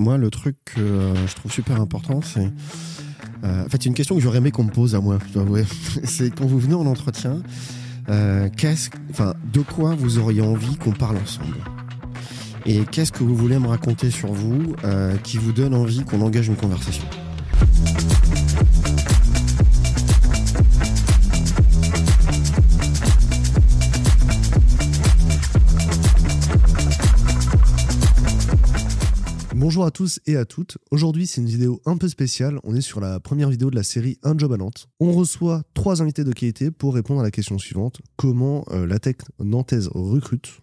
Moi, le truc que euh, je trouve super important, c'est. euh, en fait, une question que j'aurais aimé qu'on me pose à moi, je dois avouer. c'est quand vous venez en entretien, euh, de quoi vous auriez envie qu'on parle ensemble? Et qu'est-ce que vous voulez me raconter sur vous qui vous donne envie qu'on engage une conversation? Bonjour à tous et à toutes. Aujourd'hui, c'est une vidéo un peu spéciale. On est sur la première vidéo de la série Un job à Nantes. On reçoit trois invités de qualité pour répondre à la question suivante comment euh, la tech nantaise recrute?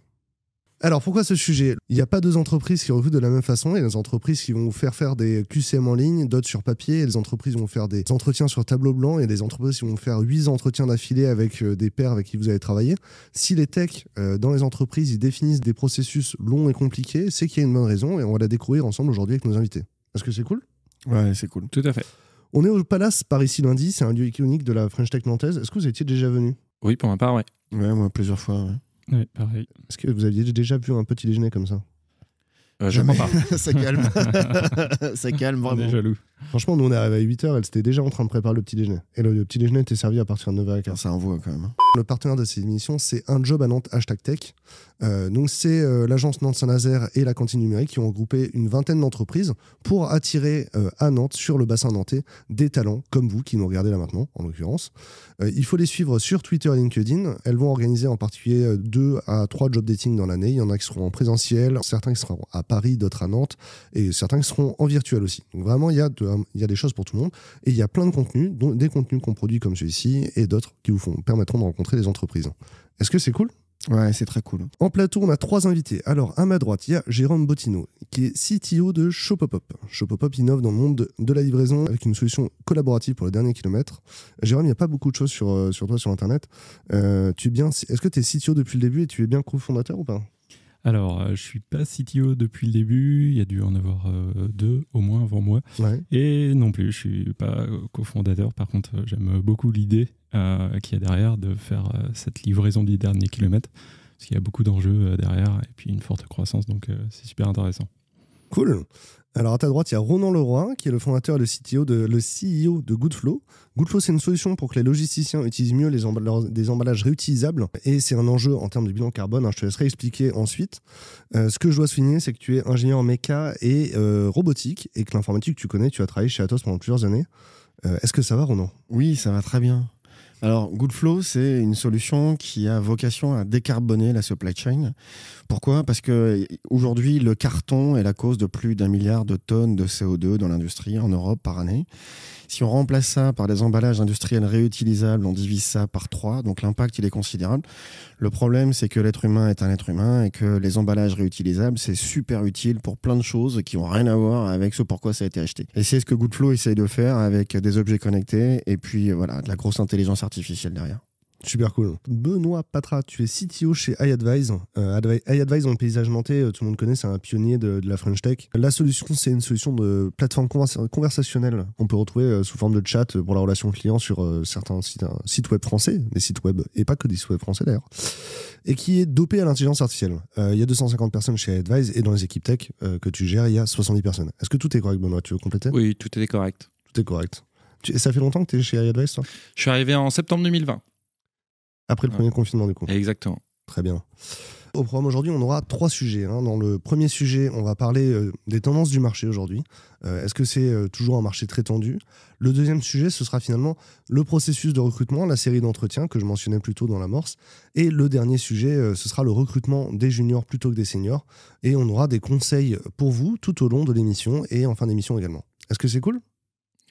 Alors pourquoi ce sujet? Il n'y a pas deux entreprises qui recrutent de la même façon. Il y a des entreprises qui vont vous faire faire des QCM en ligne, d'autres sur papier. Et des entreprises vont faire des entretiens sur tableau blanc. Et des entreprises qui vont faire huit entretiens d'affilée avec euh, des pairs avec qui vous allez travailler. Si les techs euh, dans les entreprises ils définissent des processus longs et compliqués, c'est qu'il y a une bonne raison. Et on va la découvrir ensemble aujourd'hui avec nos invités. Est-ce que c'est cool? Ouais, c'est cool. Tout à fait. On est au Palace par ici lundi. C'est un lieu iconique de la French Tech nantaise. Est-ce que vous étiez déjà venu? Oui, pour ma part, ouais. Ouais, moi, plusieurs fois. ouais. Oui, pareil. Est-ce que vous aviez déjà vu un petit déjeuner comme ça? Euh, je crois pas. ça calme. ça calme On est vraiment. jaloux. Franchement, nous on est arrivé à 8h, elle était déjà en train de préparer le petit déjeuner. Et le, le petit déjeuner était servi à partir de 9h15. Ça envoie quand même. hein. Le partenaire de cette émission, c'est Un Job à Nantes, hashtag tech. Euh, donc, c'est euh, l'agence Nantes Saint-Nazaire et la cantine numérique qui ont regroupé une vingtaine d'entreprises pour attirer euh, à Nantes, sur le bassin nantais, des talents comme vous qui nous regardez là maintenant, en l'occurrence. Il faut les suivre sur Twitter et LinkedIn. Elles vont organiser en particulier euh, deux à trois job dating dans l'année. Il y en a qui seront en présentiel, certains qui seront à Paris, d'autres à Nantes, et certains qui seront en virtuel aussi. Donc, vraiment, il y, a de- il y a des choses pour tout le monde. Et il y a plein de contenus, dont des contenus qu'on produit comme celui-ci et d'autres qui vous font, permettront de rencontrer des entreprises. Est-ce que c'est cool? Ouais, c'est très cool. En plateau, on a trois invités. Alors, à ma droite, il y a Jérôme Bottino, qui est CTO de Shopopop. Shopopop innove dans le monde de, de la livraison avec une solution collaborative pour le dernier kilomètre. Jérôme, il n'y a pas beaucoup de choses sur, euh, sur toi sur Internet. Euh, tu es bien, est-ce que tu es CTO depuis le début et tu es bien cofondateur ou pas? Alors, euh, je suis pas CTO depuis le début. Il y a dû en avoir euh, deux au moins avant moi. Ouais. Et non plus, je suis pas euh, cofondateur. Par contre, j'aime beaucoup l'idée euh, qu'il y a derrière de faire cette livraison des derniers kilomètres. Parce qu'il y a beaucoup d'enjeux derrière et puis une forte croissance. Donc, c'est super intéressant. Cool. Alors à ta droite, il y a Ronan Leroy, qui est le fondateur et le CTO de, le CEO de Goodflow. Goodflow, c'est une solution pour que les logisticiens utilisent mieux les emballages, des emballages réutilisables. Et c'est un enjeu en termes de bilan carbone. hein, je te laisserai expliquer ensuite. Euh, ce que je dois souligner, c'est que tu es ingénieur méca et euh, robotique, et que l'informatique, tu connais, tu as travaillé chez Atos pendant plusieurs années. Euh, Est-ce que ça va, Ronan? Oui, ça va très bien. Alors, Goodflow, c'est une solution qui a vocation à décarboner la supply chain. Pourquoi? Parce que aujourd'hui, le carton est la cause de plus d'un milliard de tonnes de CO2 dans l'industrie en Europe par année. Si on remplace ça par des emballages industriels réutilisables, on divise ça par trois, donc l'impact il est considérable. Le problème, c'est que l'être humain est un être humain et que les emballages réutilisables, c'est super utile pour plein de choses qui n'ont rien à voir avec ce pourquoi ça a été acheté. Et c'est ce que Goodflow essaye de faire avec des objets connectés et puis voilà, de la grosse intelligence artificielle derrière. Super cool. Benoît Patra, tu es CTO chez iAdvise. Euh, Advi- iAdvise, dans le paysage nantais, euh, tout le monde connaît, c'est un pionnier de, de la French Tech. La solution, c'est une solution de plateforme conversa- conversationnelle qu'on peut retrouver euh, sous forme de chat pour la relation client sur euh, certains sites, sites web français, des sites web, et pas que des sites web français d'ailleurs, et qui est dopé à l'intelligence artificielle. Euh, Il y a 250 personnes chez iAdvise et dans les équipes tech euh, que tu gères, il y a 70 personnes. Est-ce que tout est correct, Benoît? Tu veux compléter? Oui, tout était correct. Tout est correct. Tu- et ça fait longtemps que tu es chez iAdvise, toi? Je suis arrivé en septembre 2020. Après le Ouais. premier confinement, du coup. Exactement. Très bien. Au programme aujourd'hui, on aura trois sujets. hein. Dans le premier sujet, on va parler euh, des tendances du marché aujourd'hui. Euh, Est-ce que c'est euh, toujours un marché très tendu? Le deuxième sujet, ce sera finalement le processus de recrutement, la série d'entretiens que je mentionnais plus tôt dans l'amorce. Et le dernier sujet, ce sera le recrutement des juniors plutôt que des seniors. Et on aura des conseils pour vous tout au long de l'émission et en fin d'émission également. Est-ce que c'est cool?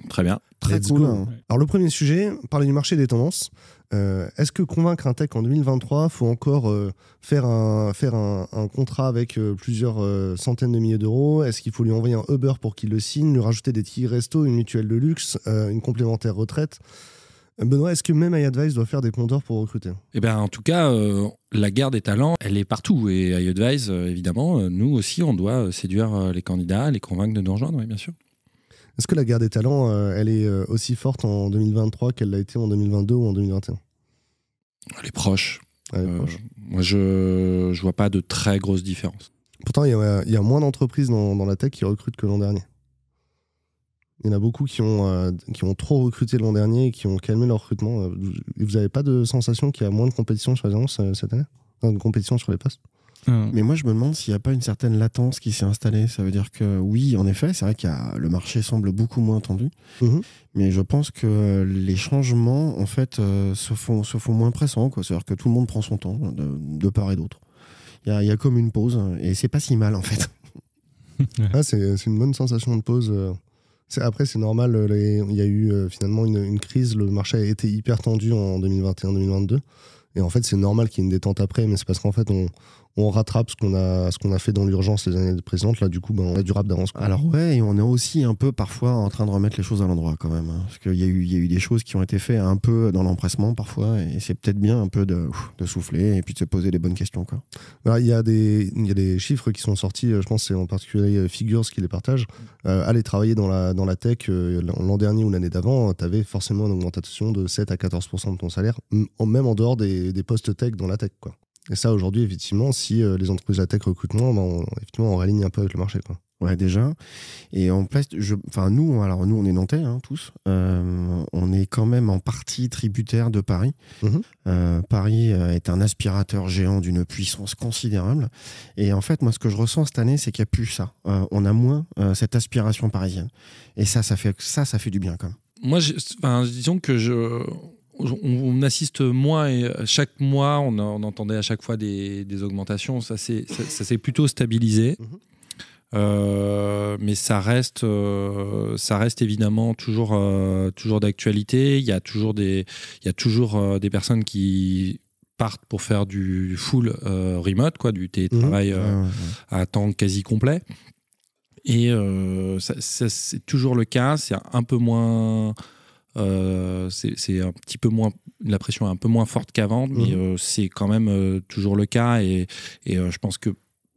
Très bien. Très Let's cool. go. hein. Alors le premier sujet, parler du marché des tendances. Euh, Est-ce que convaincre un tech en 2023, faut encore euh, faire, un, faire un, un contrat avec euh, plusieurs euh, centaines de milliers d'euros? Est-ce qu'il faut lui envoyer un Uber pour qu'il le signe, lui rajouter des tickets resto, une mutuelle de luxe, euh, une complémentaire retraite? Benoît, est-ce que même iAdvice doit faire des compteurs pour recruter? Eh ben, en tout cas, euh, la guerre des talents, elle est partout. Et iAdvise, euh, évidemment, euh, nous aussi, on doit séduire euh, les candidats, les convaincre de nous rejoindre, oui, bien sûr. Est-ce que la guerre des talents, euh, elle est euh, aussi forte en 2023 qu'elle l'a été en 2022 ou en 2021 Elle est proche. Elle est Euh, proche. moi, je je vois pas de très grosses différences. Pourtant, il y a, il y a moins d'entreprises dans, dans la tech qui recrutent que l'an dernier. Il y en a beaucoup qui ont, euh, qui ont trop recruté l'an dernier et qui ont calmé leur recrutement. Vous n'avez pas de sensation qu'il y a moins de compétition sur les annonces euh, cette année? De compétition sur les postes? Euh, Mais moi, je me demande s'il n'y a pas une certaine latence qui s'est installée. Ça veut dire que oui, en effet, c'est vrai que le marché semble beaucoup moins tendu. Mhm. Mais je pense que les changements, en fait, euh, se, font, se font moins pressants. quoi. C'est-à-dire que tout le monde prend son temps, de, de part et d'autre. Il y a, il y a comme une pause, et c'est pas si mal, en fait. Ah, c'est c'est une bonne sensation de pause. euh. C'est- Après, c'est normal. euh, les- Il y a eu euh, finalement une, une crise. Le marché a été hyper tendu en 2021-2022. Et en fait, c'est normal qu'il y ait une détente après. Mais c'est parce qu'en fait, on, on rattrape ce qu'on a, ce qu'on a fait dans l'urgence les années précédentes. Là, du coup, ben, on a du rap d'avance. Alors ouais, et on est aussi un peu parfois en train de remettre les choses à l'endroit quand même. hein. parce qu'il y, a eu- il y a eu des choses qui ont été faites un peu dans l'empressement parfois, et c'est peut-être bien un peu de, de souffler et puis de se poser les bonnes questions. Quoi. Il, y a des, il y a des chiffres qui sont sortis. euh, Je pense que c'est en particulier euh, Figures qui les partage. Euh, aller travailler dans la, dans la tech euh, l'an dernier ou l'année d'avant, tu avais forcément une augmentation de 7 à 14% de ton salaire, même en dehors des, des postes tech dans la tech. Quoi. Et ça, aujourd'hui, effectivement, si euh, les entreprises de la tech recrutent moins, ben, on, effectivement, on réaligne un peu avec le marché. Quoi. Ouais, déjà. Et en place, je, enfin nous, alors nous, on est nantais hein, tous. Euh, on est quand même en partie tributaire de Paris. Mhm. Euh, Paris est un aspirateur géant d'une puissance considérable. Et en fait, moi, ce que je ressens cette année, c'est qu'il n'y a plus ça. Euh, on a moins euh, cette aspiration parisienne. Et ça, ça fait ça, ça fait du bien quand même. Moi, enfin, disons que je, on, assiste moins et chaque mois, on, entendait à chaque fois des, des augmentations. Ça s'est ça, ça s'est plutôt stabilisé. Mhm. Euh, mais ça reste, euh, ça reste évidemment toujours, euh, toujours d'actualité. Il y a toujours des, il y a toujours euh, des personnes qui partent pour faire du full euh, remote, quoi, du télétravail euh, ouais, ouais. à temps quasi complet. Et euh, ça, ça, c'est toujours le cas. C'est un peu moins. Euh, c'est un petit peu moins. La pression est un peu moins forte qu'avant, mais Mhm. euh, c'est quand même euh, toujours le cas. Et, et je pense que,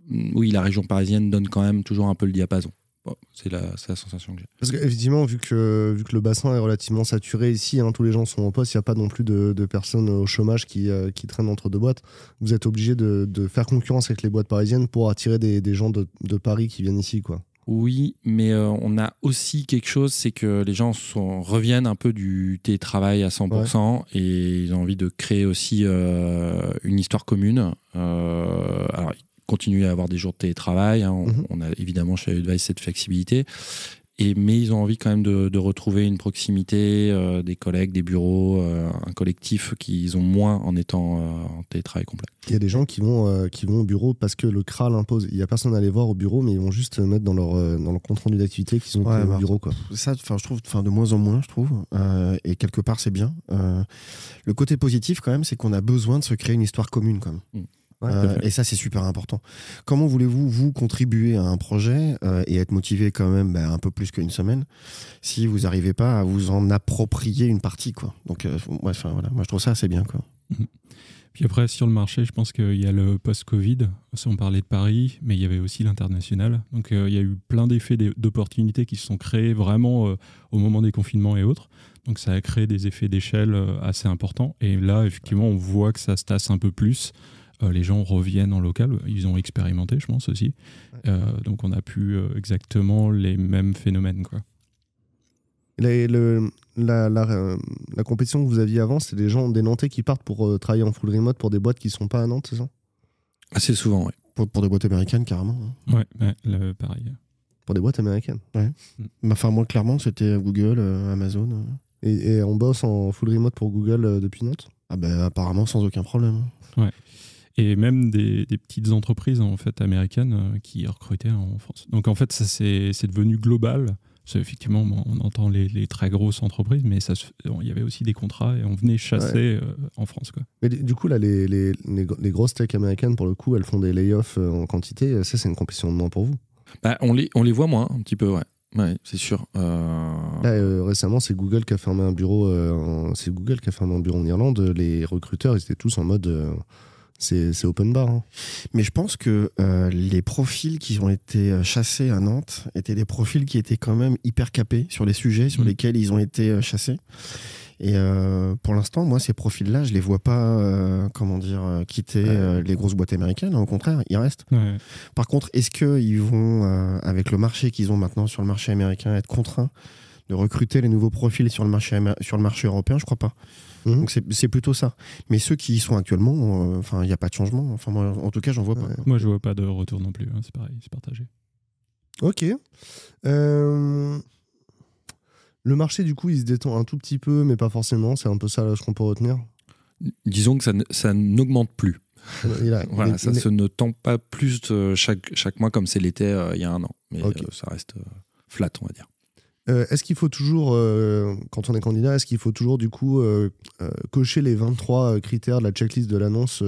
mm, oui, la région parisienne donne quand même toujours un peu le diapason. Bon, c'est la, la sensation que j'ai. Parce qu'effectivement, vu que, vu que le bassin est relativement saturé ici, hein, tous les gens sont en poste, il n'y a pas non plus de, de personnes au chômage qui, euh, qui traînent entre deux boîtes. Vous êtes obligé de, de faire concurrence avec les boîtes parisiennes pour attirer des, des gens de, de Paris qui viennent ici. Quoi. Oui, mais euh, on a aussi quelque chose, c'est que les gens sont, reviennent un peu du télétravail à 100% et ils ont envie de créer aussi euh, une histoire commune. Euh, alors, ils continuent à avoir des jours de télétravail. hein. on, Mhm. on a évidemment chez Advice cette flexibilité. Et, mais ils ont envie quand même de, de retrouver une proximité, euh, des collègues, des bureaux, euh, un collectif qu'ils ont moins en étant euh, en télétravail complet. Il y a des gens qui vont, euh, qui vont au bureau parce que le CRA l'impose. Il n'y a personne à les voir au bureau, mais ils vont juste mettre dans leur, dans leur compte rendu d'activité qu'ils ont Ouais, bah, au bureau. Quoi. ça, enfin, je trouve, enfin, de moins en moins, je trouve, Euh, et quelque part, c'est bien. Euh, le côté positif, quand même, c'est qu'on a besoin de se créer une histoire commune, quand même. Mm. Ouais, Euh, et ça, c'est super important. Comment voulez-vous, vous, contribuer à un projet euh, et être motivé quand même bah, un peu plus qu'une semaine si vous n'arrivez pas à vous en approprier une partie, quoi? Donc, euh, enfin, voilà, moi, je trouve ça assez bien, quoi. Puis après, sur le marché, je pense qu'il y a le post-Covid. On parlait de Paris, mais il y avait aussi l'international. Donc, euh, il y a eu plein d'effets d'opportunités qui se sont créés vraiment au moment des confinements et autres. Donc, ça a créé des effets d'échelle assez importants. Et là, effectivement, on voit que ça se tasse un peu plus. Euh, les gens reviennent en local. Ils ont expérimenté, je pense aussi. Euh, donc, on n'a plus euh, exactement les mêmes phénomènes. Quoi. Les- le- la, la, la compétition que vous aviez avant, c'est des gens, des Nantais qui partent pour euh, travailler en full remote pour des boîtes qui ne sont pas à Nantes, c'est ça? Assez souvent, oui. Pour, pour des boîtes américaines, carrément. hein. Ouais, ouais, le- pareil. Pour des boîtes américaines. Bah, Enfin, moi, clairement, c'était Google, euh, Amazon. euh. Et, et on bosse en full remote pour Google euh, depuis Nantes? Ah ben, apparemment, sans aucun problème. Et même des, des petites entreprises en fait américaines euh, qui recrutaient en France. Donc en fait, ça c'est devenu global. Effectivement, on entend les, les très grosses entreprises, mais ça, se- il y avait aussi des contrats et on venait chasser euh, en France. Quoi. Mais du coup, là, les, les, les, les grosses tech américaines, pour le coup, elles font des layoffs euh, en quantité. Ça, c'est une compétition de moins pour vous? Bah, on, les, on les voit moins, un petit peu, ouais. Ouais, c'est sûr. Euh, Là, euh, récemment, c'est Google qui a fermé un bureau. euh, c'est Google qui a fermé un bureau en Irlande. Les recruteurs, ils étaient tous en mode. C'est open bar. hein. Mais je pense que euh, les profils qui ont été euh, chassés à Nantes étaient des profils qui étaient quand même hyper capés sur les sujets sur Mm. lesquels ils ont été euh, chassés. Et euh, pour l'instant, moi, ces profils-là, je les vois pas, euh, comment dire, quitter Ouais. les grosses boîtes américaines. Au contraire, ils restent. Ouais. Par contre, est-ce qu'ils vont, avec le marché qu'ils ont maintenant sur le marché américain, être contraints de recruter les nouveaux profils sur le marché, sur le marché européen? Je crois pas. Mhm. Donc c'est plutôt ça. Mais ceux qui y sont actuellement, euh, enfin, il n'y a pas de changement. Enfin, moi, en tout cas, j'en vois pas. Ouais. Moi, je vois pas de retour non plus. hein, c'est pareil, c'est partagé. Ok. Euh, Le marché, du coup, il se détend un tout petit peu, mais pas forcément. C'est un peu ça là, ce qu'on peut retenir. Disons que ça, n'augmente plus. Il a- Voilà, il est- ça il est- se ne tend pas plus euh, chaque, chaque mois comme c'est l'été euh, il y a un an. Mais euh, ça reste euh, flat, on va dire. Euh, est-ce qu'il faut toujours, euh, quand on est candidat, est-ce qu'il faut toujours du coup euh, cocher les 23 euh, critères de la checklist de l'annonce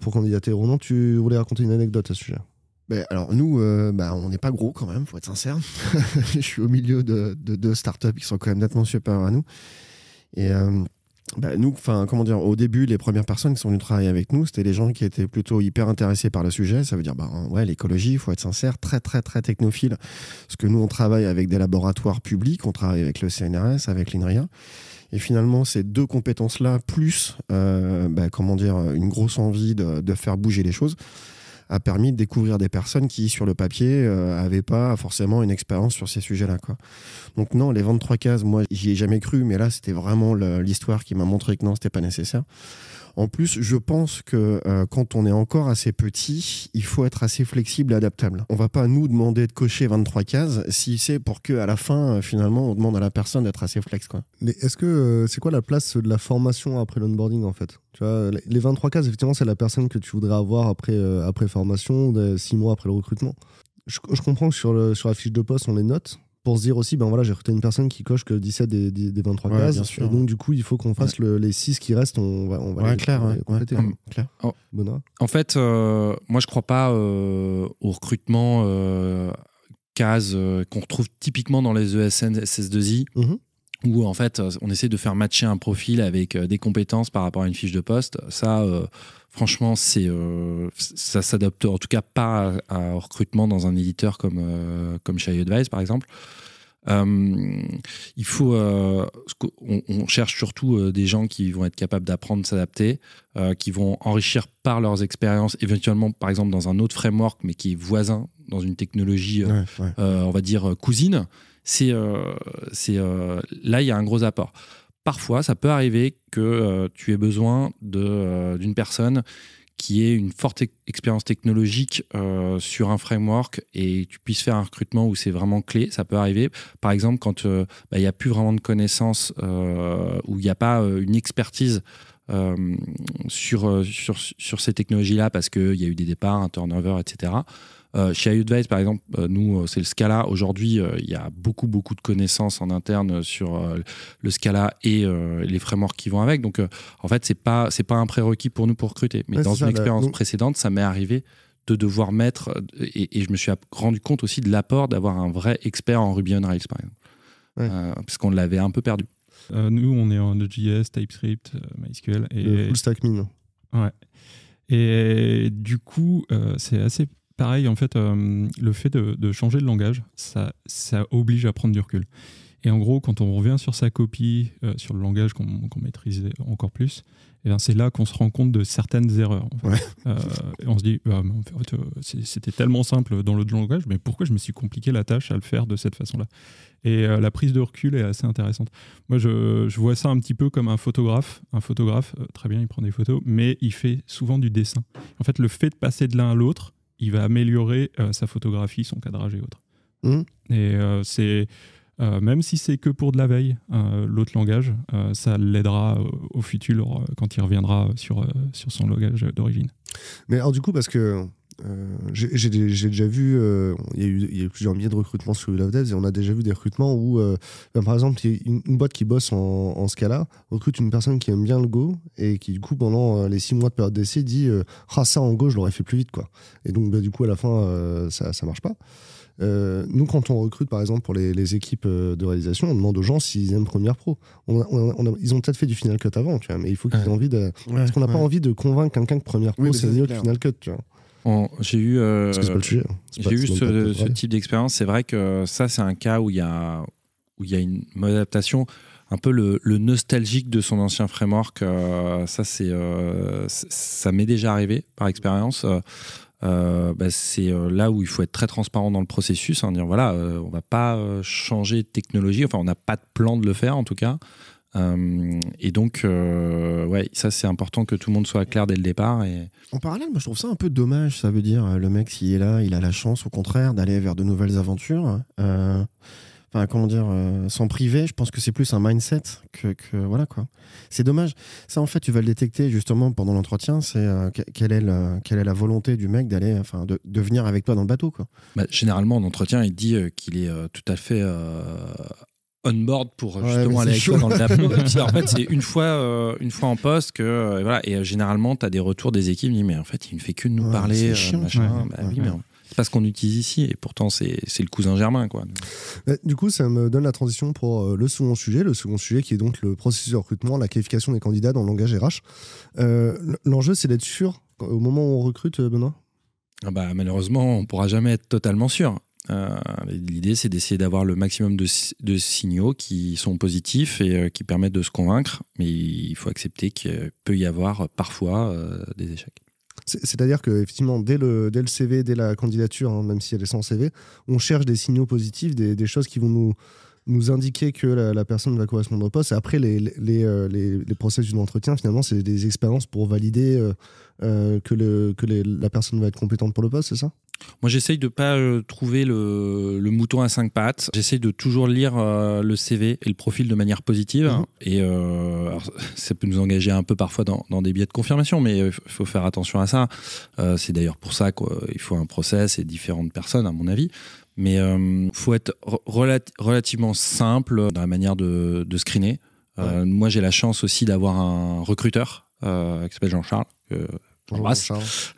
pour candidater ou non? Tu voulais raconter une anecdote à ce sujet? Ben, alors nous, bah, on n'est pas gros quand même, faut être sincère. je suis au milieu de, de deux startups qui sont quand même nettement supérieures à nous. Et bah, nous, enfin, comment dire, au début, les premières personnes qui sont venues travailler avec nous, c'était des gens qui étaient plutôt hyper intéressés par le sujet. Ça veut dire, bah, ouais, l'écologie, il faut être sincère, très, très, très technophile. Parce que nous, on travaille avec des laboratoires publics, on travaille avec le CNRS, avec l'INRIA. Et finalement, ces deux compétences-là, plus, euh, bah, comment dire, une grosse envie de faire bouger les choses, a permis de découvrir des personnes qui, sur le papier, n'avaient pas forcément une expérience sur ces sujets-là. Donc non, les 23 cases, moi, j'y ai jamais cru, mais là, c'était vraiment l'histoire qui m'a montré que non, c'était pas nécessaire. En plus, je pense que euh, quand on est encore assez petit, il faut être assez flexible et adaptable. On va pas nous demander de cocher 23 cases si c'est pour que à la fin, euh, finalement, on demande à la personne d'être assez flex. Mais est-ce que euh, c'est quoi la place de la formation après l'onboarding en fait? Tu vois, les- les 23 cases, effectivement, c'est la personne que tu voudrais avoir après, après formation, 6 mois après le recrutement. Je, je comprends que sur, le, sur la fiche de poste, on les note pour se dire aussi, ben voilà, j'ai recruté une personne qui coche que 17 des, des, des 23 Ouais, cases. et donc, du coup, il faut qu'on fasse le- les 6 qui restent, on va, on va Ouais, les, clair, on va ouais, les compléter. ouais, clair. Benoît En fait, euh, moi, je crois pas euh, au recrutement euh, case euh, qu'on retrouve typiquement dans les ESN, SS2I, Mhm. où en fait, on essaie de faire matcher un profil avec des compétences par rapport à une fiche de poste. Ça, euh, franchement, c'est euh, ça s'adapte en tout cas pas à, à- au recrutement dans un éditeur comme, euh, comme chez iAdvise, par exemple. Euh, il faut, euh, on, on cherche surtout euh, des gens qui vont être capables d'apprendre, s'adapter, qui vont enrichir par leurs expériences, éventuellement par exemple dans un autre framework, mais qui est voisin dans une technologie, Ouais, ouais. on va dire cousine. C'est, c'est là il y a un gros apport. Parfois, ça peut arriver que euh, tu aies besoin euh, d'une personne qui ait une forte ex- expérience technologique euh, sur un framework et tu puisses faire un recrutement où c'est vraiment clé, ça peut arriver. Par exemple, quand bah, il n'y a plus vraiment de connaissances, où il n'y a pas une expertise sur ces technologies-là parce qu'il y a eu des départs, un turnover, etc. Euh, chez iAdvise, par exemple, euh, nous, euh, c'est le Scala. Aujourd'hui, euh, il y a beaucoup, beaucoup de connaissances en interne sur euh, le Scala et euh, les frameworks qui vont avec. Donc, euh, en fait, c'est pas, c'est pas un prérequis pour nous pour recruter. Mais Ouais, dans ça, une expérience précédente, ça m'est arrivé de devoir mettre, et, et je me suis rendu compte aussi de l'apport d'avoir un vrai expert en Ruby on Rails, par exemple. Ouais. Euh, parce qu'on l'avait un peu perdu. Euh, nous, on est en Node.js, TypeScript, MySQL. Et, Le full stack mine. Et du coup, euh, c'est assez pareil. En fait, euh, le fait de, de changer de langage, ça, ça oblige à prendre du recul. Et en gros, quand on revient sur sa copie, euh, sur le langage qu'on qu'on maîtrisait encore plus, eh ben, c'est là qu'on se rend compte de certaines erreurs. en fait. Ouais. Euh, et on se dit, bah, en fait, c'était tellement simple dans l'autre langage, mais pourquoi je me suis compliqué la tâche à le faire de cette façon-là? Et euh, la prise de recul est assez intéressante. Moi, je, je vois ça un petit peu comme un photographe. Un photographe, très bien, il prend des photos, mais il fait souvent du dessin. En fait, le fait de passer de l'un à l'autre, il va améliorer euh, sa photographie, son cadrage et autres. Mhm. Et euh, c'est. euh, même si c'est que pour de la veille, l'autre langage, ça l'aidera au futur quand il reviendra sur, sur son langage d'origine. Mais alors, du coup, parce que j'ai j'ai dé- j'ai déjà vu, euh, il y, a eu- il y a eu plusieurs milliers de recrutements sur Love Devs et on a déjà vu des recrutements où, euh, ben, par exemple, une, une boîte qui bosse en, en Scala recrute une personne qui aime bien le Go et qui, du coup, pendant euh, les six mois de période d'essai, dit euh, Ah, ça en Go, je l'aurais fait plus vite, quoi. Et donc, ben, du coup, à la fin, euh, ça, ça marche pas. euh, nous, quand on recrute, par exemple, pour les, les équipes euh, de réalisation, on demande aux gens s'ils aiment Premiere Pro. On a- on a- on a- ils ont peut-être fait du Final Cut avant, tu vois, mais il faut qu'ils aient Ouais. envie de. Parce qu'on n'a pas envie de convaincre quelqu'un que Premiere Pro, Oui, c'est mieux que. Final Cut, tu vois. J'ai eu, euh, hein. J'ai eu ce, type d'expérience. C'est vrai que ça, c'est un cas où il y a, où il y a une mode adaptation, un peu le, le nostalgique de son ancien framework. euh, ça, c'est, euh, ça m'est déjà arrivé par expérience. Euh, bah, c'est là où il faut être très transparent dans le processus, hein, dire voilà, on va pas changer de technologie, enfin on n'a pas de plan de le faire en tout cas. Euh, et donc, euh, ouais, ça c'est important que tout le monde soit clair dès le départ. Et En parallèle, moi je trouve ça un peu dommage. Ça veut dire, euh, le mec, s'il est là, il a la chance, au contraire, d'aller vers de nouvelles aventures. Euh, Enfin, comment dire, s'en priver, je pense que c'est plus un mindset que, que- voilà quoi. C'est dommage. Ça, en fait, tu vas le détecter justement pendant l'entretien. C'est que- quelle, est le- quelle est la volonté du mec d'aller, enfin, de, de venir avec toi dans le bateau quoi. Bah, généralement, en entretien, il dit qu'il est tout à fait euh, on board pour Ouais, justement aller avec toi dans le DAP. Et puis, en fait, c'est une fois, euh, une fois en poste que euh, voilà. Et euh, généralement, tu as des retours des équipes. Disent, mais en fait, il ne fait que de nous Ouais, parler. c'est chiant. machin. Bah oui, mais c'est pas ce qu'on utilise ici. Et pourtant, c'est le cousin germain, quoi. Du coup, ça me donne la transition pour le second sujet. Le second sujet qui est donc le processus de recrutement, la qualification des candidats dans le langage RH. L'enjeu, c'est d'être sûr au moment où on recrute, Benoît? Ah bah, malheureusement, on pourra jamais être totalement sûr. Euh, L'idée, c'est d'essayer d'avoir le maximum de, si- de signaux qui sont positifs et euh, qui permettent de se convaincre. Mais il faut accepter qu'il peut y avoir parfois euh, des échecs. C'est- C'est-à-dire que effectivement, dès le, CV, dès la candidature, hein, même si elle est sans CV, on cherche des signaux positifs, des choses qui vont nous, nous indiquer que la, la personne va correspondre au poste. Après, les, les, euh, les, les processus d'entretien, finalement, c'est des expériences pour valider euh, euh, que, le, que la personne va être compétente pour le poste, c'est ça? Moi, j'essaye de pas euh, trouver le, le mouton à cinq pattes. J'essaye de toujours lire euh, le CV et le profil de manière positive. Mhm. Et euh, alors, ça peut nous engager un peu parfois dans, dans des biais de confirmation, mais il faut faire attention à ça. Euh, c'est d'ailleurs pour ça qu'il faut un process et différentes personnes, à mon avis. Mais il faut être re- relati- relativement simple dans la manière de, de screener. Euh, Moi, j'ai la chance aussi d'avoir un recruteur euh, qui s'appelle Jean-Charles.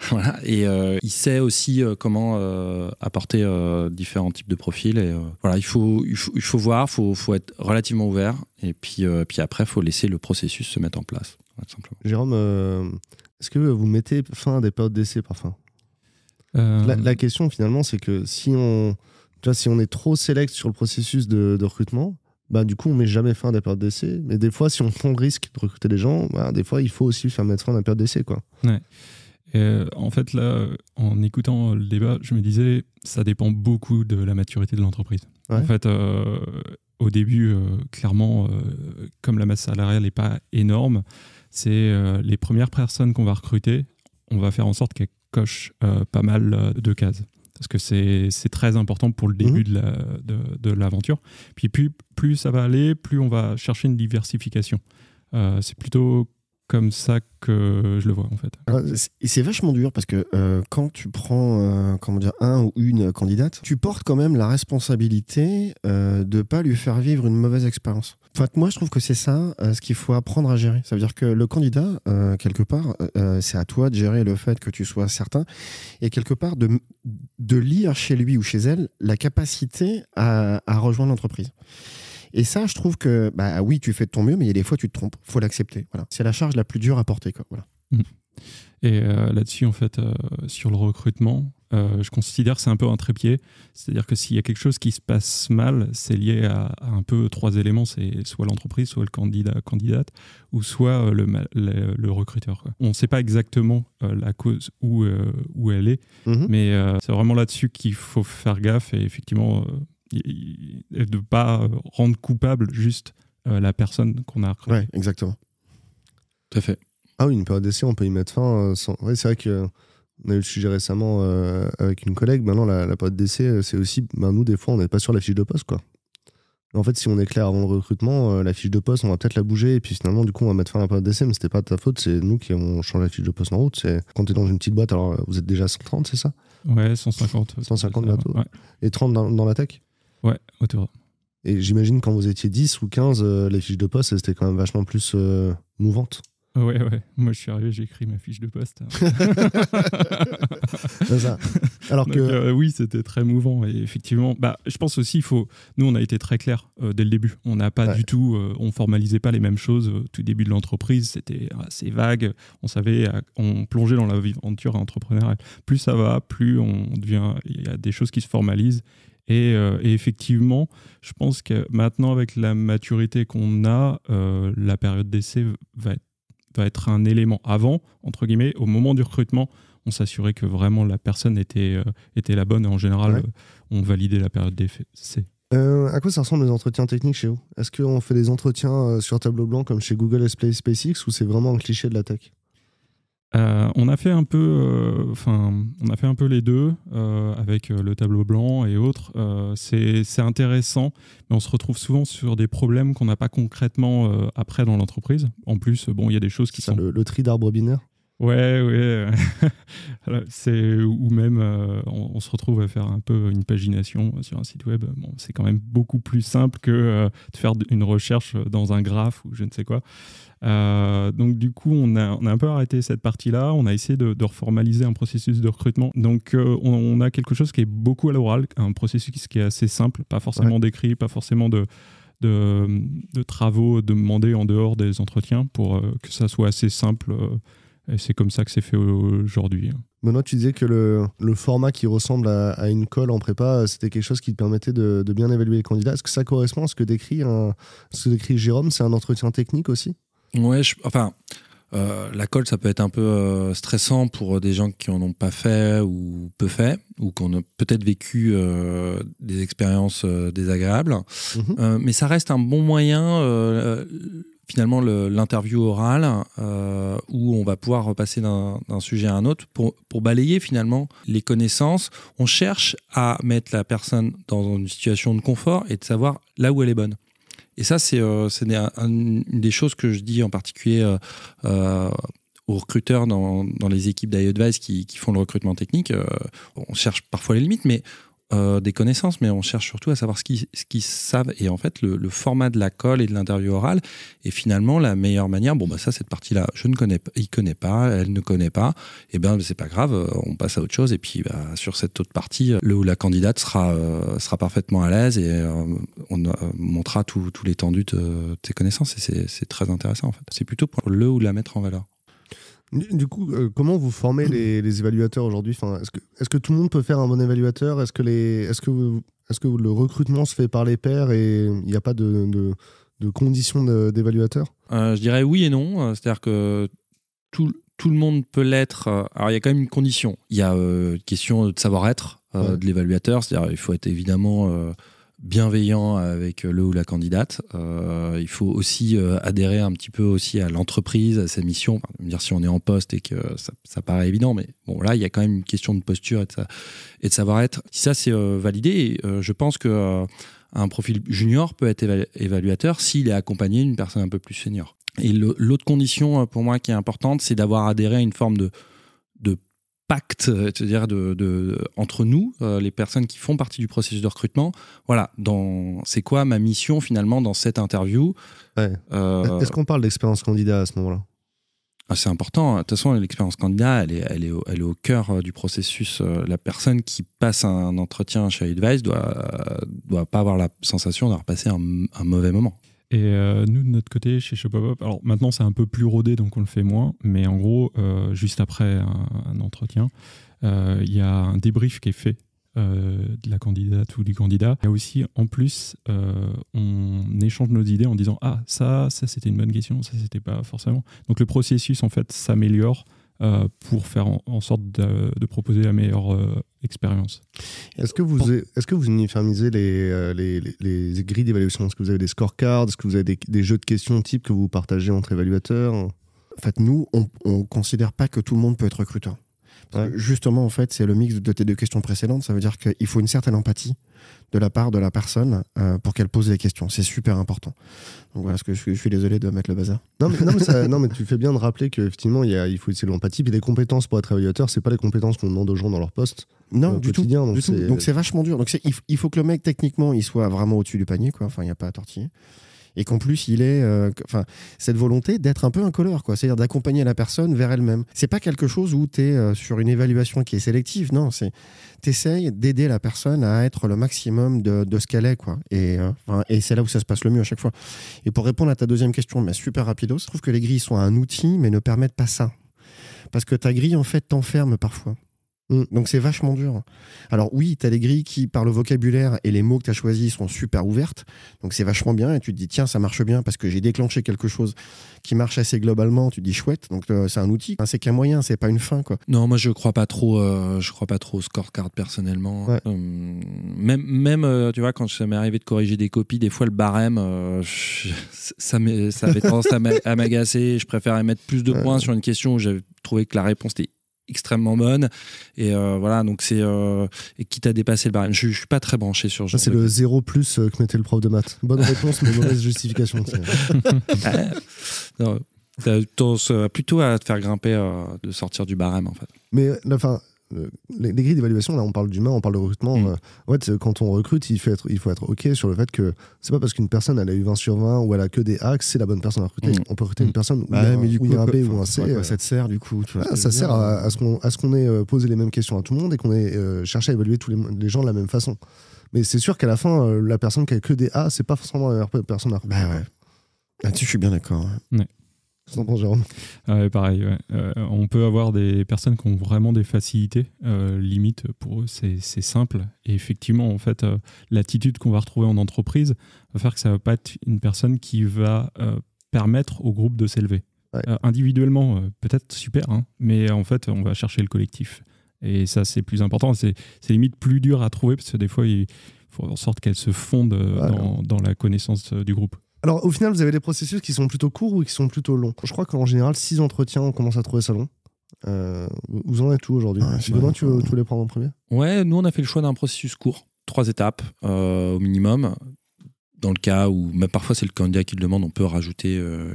Voilà, et euh, il sait aussi euh, comment euh, apporter euh, différents types de profils. Et euh, voilà, il faut, il faut, il faut voir, il faut, faut être relativement ouvert. Et puis, euh, puis après, il faut laisser le processus se mettre en place, tout simplement. Jérôme, euh, est-ce que vous mettez fin à des périodes d'essai parfois? Euh, la, la question finalement, c'est que si on, tu vois, si on est trop select sur le processus de, de recrutement, bah, du coup, on met jamais fin à des périodes d'essai. Mais des fois, si on prend le risque de recruter des gens, bah, des fois, il faut aussi faire mettre fin à la période d'essai. Quoi. Et, euh, en fait, là, en écoutant le débat, je me disais, ça dépend beaucoup de la maturité de l'entreprise. Ouais. En fait, euh, au début, euh, clairement, euh, comme la masse salariale n'est pas énorme, c'est les premières personnes qu'on va recruter, on va faire en sorte qu'elles cochent pas mal de cases. Parce que c'est très important pour le début de la- de, de l'aventure. Puis plus, plus ça va aller, plus on va chercher une diversification. Euh, c'est plutôt comme ça que je le vois en fait. C'est- vachement dur parce que euh, quand tu prends euh, comment dire, un ou une candidate, tu portes quand même la responsabilité de pas lui faire vivre une mauvaise expérience. Enfin, moi, je trouve que c'est ça euh, ce qu'il faut apprendre à gérer. Ça veut dire que le candidat, euh, quelque part, euh, c'est à toi de gérer le fait que tu sois certain et quelque part de, de lire chez lui ou chez elle la capacité à, à rejoindre l'entreprise. Et ça, je trouve que, bah oui, tu fais de ton mieux, mais il y a des fois, tu te trompes. faut l'accepter. Voilà. C'est la charge la plus dure à porter. Quoi. Voilà. Et euh, là-dessus, en fait, sur le recrutement, je considère que c'est un peu un trépied. C'est-à-dire que s'il y a quelque chose qui se passe mal, c'est lié à, à un peu trois éléments. C'est soit l'entreprise, soit le candidat, candidate, ou soit euh, le, ma- le, le recruteur. quoi. On ne sait pas exactement euh, la cause où, euh, où elle est, Mhm. mais euh, c'est vraiment là-dessus qu'il faut faire gaffe et effectivement, euh, de ne pas euh, rendre coupable juste euh, la personne qu'on a recrutée. Ouais, exactement. Tout à fait. Ah oui, une période d'essai, on peut y mettre fin. euh, sans... ouais, c'est vrai que on a eu le sujet récemment euh, avec une collègue. Maintenant, la, la période d'essai, euh, c'est aussi, ben, nous, des fois, on n'est pas sur la fiche de poste. Quoi. En fait, si on est clair avant le recrutement, euh, la fiche de poste, on va peut-être la bouger. Et puis finalement, du coup, on va mettre fin à la période d'essai. Mais c'était pas de ta faute. C'est nous qui avons changé la fiche de poste en route. C'est quand tu es dans une petite boîte, alors vous êtes déjà 130, c'est ça? Ouais, 150. 150 ça, bientôt. Ouais, Et 30 dans, dans la tech? Ouais autour. Et j'imagine quand vous étiez 10 ou 15, euh, les fiches de poste, étaient quand même vachement plus euh, mouvantes. Ouais, ouais. Moi, je suis arrivé, j'ai écrit ma fiche de poste. C'est ça. Alors Donc, que. euh, oui, c'était très mouvant. Et effectivement, bah, je pense aussi, il faut. Nous, on a été très clair euh, dès le début. On n'a pas Ouais. du tout. euh, on formalisait pas les mêmes choses au tout début de l'entreprise. C'était assez vague. On savait. euh, On plongeait dans l'aventure entrepreneuriale. Plus ça va, plus on devient. Il y a des choses qui se formalisent. Et, euh, et effectivement, je pense que maintenant, avec la maturité qu'on a, euh, la période d'essai va être, va être un élément. Avant, entre guillemets, au moment du recrutement, on s'assurait que vraiment la personne était, euh, était la bonne. Et en général, Ouais. euh, on validait la période d'essai. Euh, à quoi ça ressemble les entretiens techniques chez vous? Est-ce qu'on fait des entretiens sur tableau blanc comme chez Google Space SpaceX ou c'est vraiment un cliché de la tech? Euh, on a fait un peu, euh, enfin, on a fait un peu les deux euh, avec le tableau blanc et autres. C'est intéressant, mais on se retrouve souvent sur des problèmes qu'on n'a pas concrètement après dans l'entreprise. En plus, bon, il y a des choses qui Ça, sont le, le tri d'arbres binaires? Ouais, ouais. C'est ou même euh, on, on se retrouve à faire un peu une pagination sur un site web. Bon, c'est quand même beaucoup plus simple que euh, de faire une recherche dans un graphe ou je ne sais quoi. Euh, donc du coup, on a, on a un peu arrêté cette partie-là. On a essayé de, de reformaliser un processus de recrutement. Donc euh, on, on a quelque chose qui est beaucoup à l'oral, un processus qui est assez simple, pas forcément décrit, pas forcément de de, de travaux demandés en dehors des entretiens pour euh, que ça soit assez simple. Et c'est comme ça que c'est fait aujourd'hui. Benoît, tu disais que le, le format qui ressemble à, à une colle en prépa, euh, c'était quelque chose qui te permettait de, de bien évaluer les candidats. Est-ce que ça correspond à ce que décrit, un, ce que décrit Jérôme? C'est un entretien technique aussi? Ouais, je- enfin, euh, la colle, ça peut être un peu euh, stressant pour des gens qui en ont pas fait ou peu fait, ou qui ont peut-être vécu euh, des expériences euh, désagréables. Mhm. Euh, mais ça reste un bon moyen, euh, finalement, le- l'interview orale, euh, où on va pouvoir repasser d'un sujet à un autre pour, balayer finalement les connaissances. On cherche à mettre la personne dans une situation de confort et de savoir là où elle est bonne. Et ça, c'est euh, une des choses que je dis en particulier euh, aux recruteurs dans, les équipes d'iAdvice qui, qui font le recrutement technique. On cherche parfois les limites, mais euh, des connaissances, mais on cherche surtout à savoir ce qu'ils savent. Et en fait, le, format de la colle et de l'interview orale est finalement la meilleure manière. Bon, bah ça, cette partie-là, je ne connais pas, il connaît pas, elle ne connaît pas. Et ben, c'est pas grave, euh, on passe à autre chose. Et puis, bah, sur cette autre partie, le ou la candidate sera euh, sera parfaitement à l'aise et euh, on euh, montrera tout, tout l'étendue de, de ses connaissances. Et c'est- c'est très intéressant en fait. C'est plutôt pour le ou la mettre en valeur. Du, coup, euh, comment vous formez les, les évaluateurs aujourd'hui? Enfin, Est-ce que, est que tout le monde peut faire un bon évaluateur? Est-ce que, les, est-ce que, vous- est-ce que le recrutement se fait par les pairs et il n'y a pas de, de, de conditions d'évaluateur? Euh, je dirais oui et non. Euh, C'est-à-dire que tout, tout le monde peut l'être. Alors, il y a quand même une condition. Il y a euh, une question de savoir-être euh, Ouais. de l'évaluateur. C'est-à-dire il faut être évidemment euh, bienveillant avec le ou la candidate. Euh, il faut aussi euh, adhérer un petit peu aussi à l'entreprise, à sa mission. Enfin, dire si on est en poste et que ça, paraît évident, mais bon, là, il y a quand même une question de posture et de, savoir-être. Si ça, c'est euh, validé, je pense que un profil junior peut être éva- évaluateur s'il est accompagné d'une personne un peu plus senior. Et l'autre condition pour moi qui est importante, c'est d'avoir adhéré à une forme de pacte, euh, c'est-à-dire de, de- entre nous, euh, les personnes qui font partie du processus de recrutement. Voilà, dans c'est quoi ma mission finalement dans cette interview Ouais. Euh, Est-ce qu'on parle d'expérience candidat à ce moment-là? Ah, C'est important. De toute façon, l'expérience candidat, elle est, elle est, au, elle est au cœur euh, du processus. Euh, La personne qui passe un entretien chez Advice doit, doit pas avoir la sensation d'avoir passé un, un mauvais moment. Et euh, nous, de notre côté, chez Shopopop, alors maintenant c'est un peu plus rodé, donc on le fait moins, mais en gros, euh, juste après un, entretien, euh, il y a un débrief qui est fait de la candidate ou du candidat. Et aussi, en plus, on échange nos idées en disant Ah, ça, ça c'était une bonne question, ça c'était pas forcément. Donc le processus, en fait, s'améliore euh, pour faire en, en sorte de, de proposer la meilleure euh, expérience. Est-ce que, vous, est-ce que vous uniformisez les, euh, les, les, les grilles d'évaluation? Est-ce que vous avez des scorecards? Est-ce que vous avez des, des jeux de questions type que vous partagez entre évaluateurs? En fait, nous, on ne considère pas que tout le monde peut être recruteur. Parce que Justement, en fait, c'est le mix de tes deux questions précédentes. Ça veut dire qu'il faut une certaine empathie de la part de la personne euh, pour qu'elle pose les questions. C'est super important. Donc voilà, ce que je, suis- je suis désolé de mettre le bazar. non mais, non, mais ça- non, mais tu fais bien de rappeler qu'effectivement, il, il faut de l'empathie. Puis les compétences pour être évaluateur, c'est pas les compétences qu'on demande aux gens dans leur poste. Non, Au du tout. donc du tout. c'est- Donc c'est vachement dur. Donc il, faut que le mec, techniquement, il soit vraiment au-dessus du panier. Quoi. Enfin, il n'y a pas à tortiller. Et qu'en plus il est, euh, enfin, cette volonté d'être un peu colleur, quoi, c'est-à-dire d'accompagner la personne vers elle-même. C'est pas quelque chose où tu es euh, sur une évaluation qui est sélective, non, c'est t'essayes d'aider la personne à être le maximum de, de ce qu'elle est, quoi. Et, euh, et c'est là où ça se passe le mieux à chaque fois. Et pour répondre à ta deuxième question, mais super rapido, je trouve que les grilles sont un outil, mais ne permettent pas ça. Parce que ta grille, en fait, t'enferme parfois. Mm. Donc c'est vachement dur. Alors oui, tu as des grilles qui, par le vocabulaire et les mots que tu as choisis, sont super ouvertes. Donc c'est vachement bien. Et tu te dis, tiens, ça marche bien parce que j'ai déclenché quelque chose qui marche assez globalement. Tu te dis, chouette. Donc euh, c'est un outil. C'est qu'un moyen, c'est pas une fin. Quoi. Non, moi je crois pas trop. euh, je crois pas trop au scorecard personnellement. Ouais. Euh, même, même tu vois, quand ça m'est arrivé de corriger des copies, des fois le barème, je- ça, ça avait tendance à m'a- à m'agacer. Je préférais mettre plus de Ouais. points sur une question où j'avais trouvé que la réponse était extrêmement bonne. Et euh, voilà, donc c'est. euh, et quitte à dépasser le barème. Je, je suis pas très branché sur ce genre c'est de- le zéro plus euh, que mettait le prof de maths. Bonne réponse, mais mauvaise justification. Ah, non, tendance plutôt à te faire grimper euh, de sortir du barème en fait. Mais la fin, euh, les, les grilles d'évaluation, là, on parle d'humain, on parle de recrutement. Mm. euh, en fait, euh, quand on recrute, il faut, être, il faut être OK sur le fait que c'est pas parce qu'une personne elle a eu 20 sur 20 ou elle a que des A que c'est la bonne personne à recruter. Mm. On peut recruter une personne où Bah il y a, un- mais du où il y a un B ou un C. quoi euh, ça te sert du coup tu vois ce ah, ça sert à, à ce qu'on à ce qu'on ait euh, posé les mêmes questions à tout le monde et qu'on ait euh, cherché à évaluer tous les, les gens de la même façon. Mais c'est sûr qu'à la fin, euh, la personne qui a que des A, c'est pas forcément la meilleure personne à recruter. Bah ouais. Là-dessus, je suis bien d'accord. ouais. Qu'est-ce que t'en penses, Jérôme Ouais, pareil, ouais. Euh, on peut avoir des personnes qui ont vraiment des facilités. euh, limite, pour eux, c'est simple. Et effectivement, en fait, euh, l'attitude qu'on va retrouver en entreprise va faire que ça va pas être une personne qui va permettre au groupe de s'élever. Ouais. Individuellement, peut-être super, hein, mais en fait, on va chercher le collectif. Et ça, c'est plus important. C'est limite plus dur à trouver parce que des fois, il faut en sorte qu'elle se fonde dans, dans la connaissance du groupe. Alors, au final, vous avez des processus qui sont plutôt courts ou qui sont plutôt longs? Je crois qu'en général, six entretiens, on commence à trouver ça long. Euh, vous en êtes où aujourd'hui c'est Benoît, tu veux, tu veux les prendre en premier? Ouais, nous on a fait le choix d'un processus court, trois étapes euh, au minimum. Dans le cas où, même parfois c'est le candidat qui le demande, on peut rajouter euh,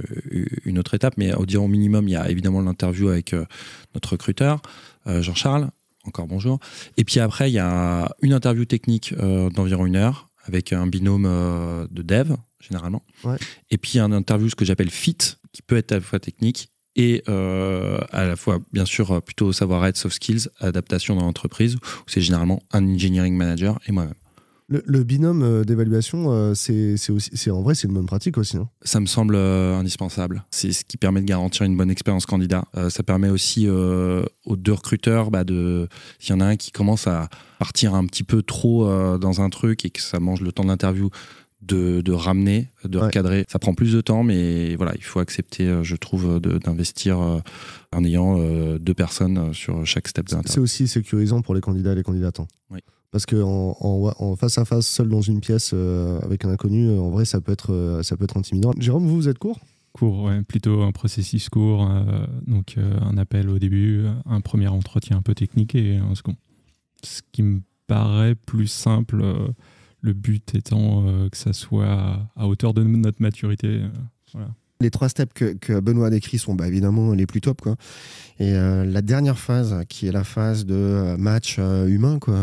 une autre étape, mais au dire au minimum, il y a évidemment l'interview avec euh, notre recruteur, euh, Jean-Charles, encore bonjour. Et puis après, il y a une interview technique euh, d'environ une heure avec un binôme euh, de dev, généralement. Ouais. Et puis un interview, ce que j'appelle fit, qui peut être à la fois technique et euh, à la fois, bien sûr, plutôt savoir-être, soft skills, adaptation dans l'entreprise, où c'est généralement un engineering manager et moi-même. le, le binôme euh, d'évaluation, euh, c'est en vrai, c'est une bonne pratique aussi. hein. Ça me semble euh, indispensable. C'est ce qui permet de garantir une bonne expérience candidat. Euh, ça permet aussi euh, aux deux recruteurs, bah, de s'il y en a un qui commence à partir un petit peu trop dans un truc et que ça mange le temps de l'interview, de, de ramener, de Ouais. recadrer. Ça prend plus de temps, mais voilà, il faut accepter, euh, je trouve, de- d'investir euh, en ayant euh, deux personnes euh, sur chaque step de C'est aussi sécurisant pour les candidats et les candidates. hein. Oui. Parce que en, en- en face à face, seul dans une pièce euh, avec un inconnu, euh, en vrai, ça peut être, euh, ça peut être intimidant. Jérôme, vous, vous êtes court? Court, ouais, plutôt un processus court, euh, donc euh, un appel au début, un premier entretien un peu technique et un second. Ce qui me paraît plus simple, euh, le but étant euh, que ça soit à, hauteur de notre maturité. euh. Les trois steps que, que Benoît a décrits sont bah, évidemment les plus top. Quoi. Et euh, la dernière phase, qui est la phase de euh, match euh, humain, quoi,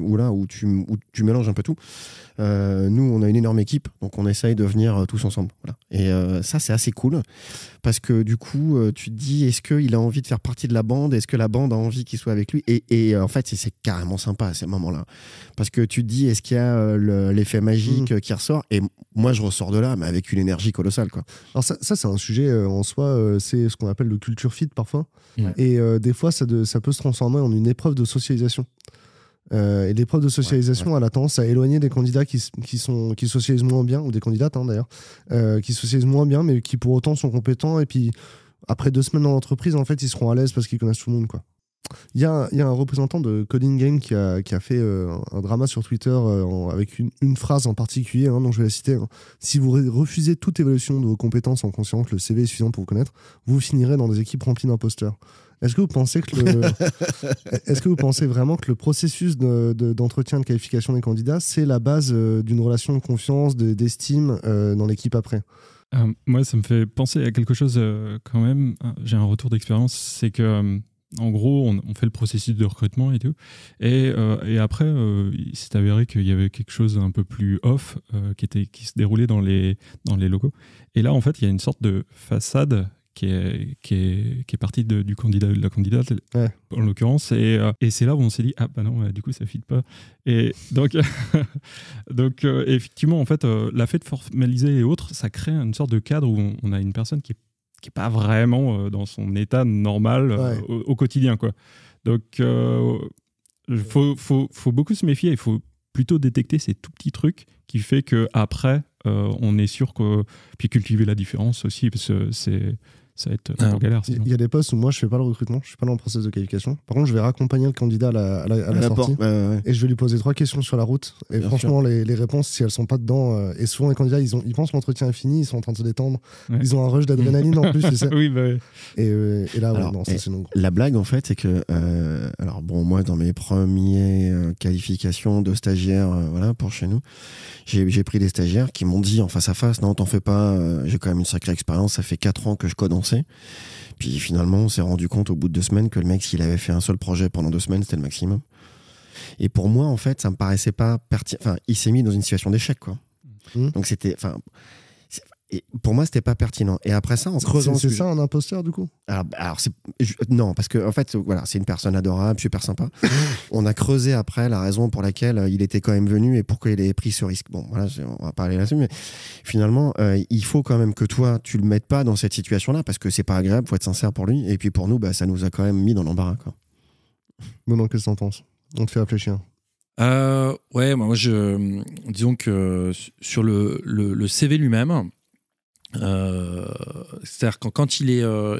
où là, où tu, où tu mélanges un peu tout. Nous, on a une énorme équipe, donc on essaye de venir tous ensemble. Voilà. Et ça, c'est assez cool, parce que du coup, tu te dis, est-ce qu'il a envie de faire partie de la bande? Est-ce que la bande a envie qu'il soit avec lui? Et, et, en fait, c'est- carrément sympa à ces moments-là. Parce que tu te dis, est-ce qu'il y a le- l'effet magique euh, qui ressort? Et moi, je ressors de là, mais avec une énergie colossale. Quoi. Alors ça, ça, c'est un sujet euh, en soi, euh, c'est ce qu'on appelle le culture fit parfois. Ouais. Et euh, des fois, ça, de- ça peut se transformer en une épreuve de socialisation. Euh, et l'épreuve de socialisation, elle a tendance à éloigner des candidats qui, s- qui, sont, qui socialisent moins bien, ou des candidates hein, d'ailleurs, euh, qui socialisent moins bien, mais qui pour autant sont compétents. Et puis, après deux semaines dans l'entreprise, en fait, ils seront à l'aise parce qu'ils connaissent tout le monde. Quoi. Il y a, il y a un représentant de Coding Game qui a, qui a fait euh, un drama sur Twitter euh, en- avec une, une phrase en particulier, hein, dont je vais la citer. hein. Si vous re- refusez toute évaluation de vos compétences en conscience que le CV est suffisant pour vous connaître, vous finirez dans des équipes remplies d'imposteurs. Est-ce que vous pensez que le, est-ce que vous pensez vraiment que le processus de- de- d'entretien de, qualification des candidats, c'est la base euh, d'une relation de confiance, de- d'estime euh, dans l'équipe après? Euh, moi, ça me fait penser à quelque chose euh, quand même. J'ai un retour d'expérience, c'est que euh, en gros, on, on, fait le processus de recrutement et tout. Et, euh, et après, euh, il s'est avéré qu'il y avait quelque chose un peu plus off euh, qui, était, qui se déroulait dans les, dans les locaux. Et là, en fait, il y a une sorte de façade qui est, qui est, qui est partie de, du candidat de la candidate, Ouais. en l'occurrence. Et, euh, et c'est là où on s'est dit, ah bah non, ouais, du coup, ça ne fit pas. Et donc, donc effectivement, en fait, la fait de formaliser et autres, ça crée une sorte de cadre où on, on a une personne qui est qui est pas vraiment euh, dans son état normal euh, Ouais. au, au quotidien quoi. Donc euh, faut, faut, faut beaucoup se méfier, il faut plutôt détecter ces tout petits trucs qui fait que après euh, on est sûr que puis cultiver la différence aussi parce que c'est ça va être Ah. trop galère Il y a des postes où moi je fais pas le recrutement, je suis pas dans le processus de qualification. Par contre, je vais raccompagner le candidat à la, à la- à la À la sortie. ouais, ouais. Et je vais lui poser trois questions sur la route. Et Bien franchement, les, les réponses, si elles sont pas dedans, euh, et souvent les candidats, ils, ont, ils pensent que l'entretien est fini, ils sont en train de se détendre. Ouais. Ils ont un rush d'adrénaline en plus, tu sais. oui, bah, ouais. Et, euh, et là, ouais, Alors, non, ça et- c'est non. La blague, en fait, c'est que, euh, alors bon, moi, dans mes premières qualifications de stagiaire, euh, voilà, pour chez nous, j'ai j'ai pris des stagiaires qui m'ont dit en face à face, non, t'en fais pas, euh, j'ai quand même une sacrée expérience, ça fait quatre ans que je code en Puis finalement, on s'est rendu compte au bout de deux semaines que le mec, s'il avait fait un seul projet pendant deux semaines, c'était le maximum. Et pour moi, en fait, ça me paraissait pas pertinent. Enfin, il s'est mis dans une situation d'échec, quoi. Mhm. Donc c'était, enfin, et pour moi, c'était pas pertinent. Et après ça, en creusant, c'est ça un imposteur du coup? Alors, bah, alors c'est je- non parce que en fait voilà c'est une personne adorable super sympa. On a creusé après la raison pour laquelle euh, il était quand même venu et pourquoi il avait pris ce risque. Bon voilà on va pas aller là-dessus mais finalement euh, il faut quand même que toi tu le mettes pas dans cette situation là parce que c'est pas agréable faut être sincère pour lui. Et puis pour nous bah ça nous a quand même mis dans l'embarras quoi. Non, non, qu'est-ce que t'en penses? On te fait réfléchir. Euh, ouais, moi, je, disons que sur le, le, le CV lui-même, euh, c'est-à-dire quand, quand il est, euh,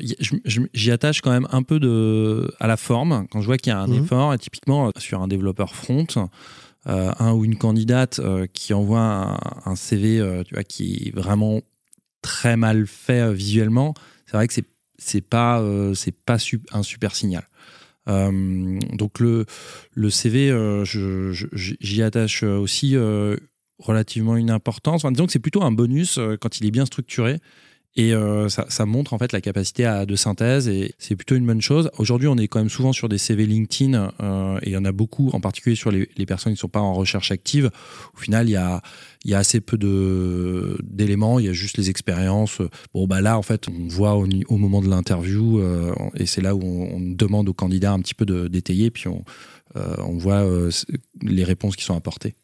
j'y attache quand même un peu de à la forme. Quand je vois qu'il y a un Mhm. effort, et typiquement euh, sur un développeur front, euh, un ou une candidate qui envoie un, un CV, tu vois, qui est vraiment très mal fait visuellement, c'est vrai que c'est c'est pas c'est pas un super signal. Donc le le CV, j'y attache aussi relativement une importance. Enfin, disons que c'est plutôt un bonus euh, quand il est bien structuré. Et euh, ça, montre en fait la capacité à, de synthèse et c'est plutôt une bonne chose. Aujourd'hui, on est quand même souvent sur des CV LinkedIn euh, et il y en a beaucoup, en particulier sur les, personnes qui ne sont pas en recherche active. Au final, il y a, assez peu d'éléments, il y a juste les expériences. Bon, bah là, en fait, on voit au, moment de l'interview et c'est là où on, demande aux candidats un petit peu d'étayer, puis on, voit les réponses qui sont apportées.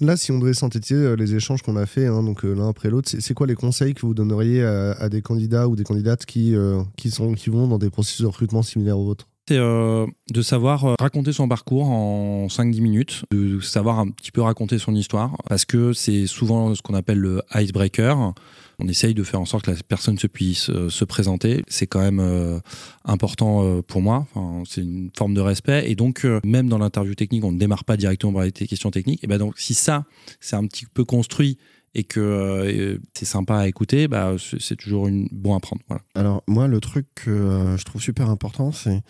Là, si on devait synthétiser euh, les échanges qu'on a fait, hein, donc euh, l'un après l'autre, c'est quoi les conseils que vous donneriez à, des candidats ou des candidates qui, euh, qui, sont, qui vont dans des processus de recrutement similaires aux vôtres? C'est de savoir raconter son parcours en 5-10 minutes, de savoir un petit peu raconter son histoire, parce que c'est souvent ce qu'on appelle le icebreaker. On essaye de faire en sorte que la personne se puisse euh, se présenter. C'est quand même euh, important euh, pour moi. Enfin, c'est une forme de respect. Et donc, même dans l'interview technique, on ne démarre pas directement par les questions techniques. Et ben donc, si ça, c'est un petit peu construit et que c'est sympa à écouter, bah, c'est toujours une, bon à prendre. Voilà. alors moi le truc que je trouve super important c'est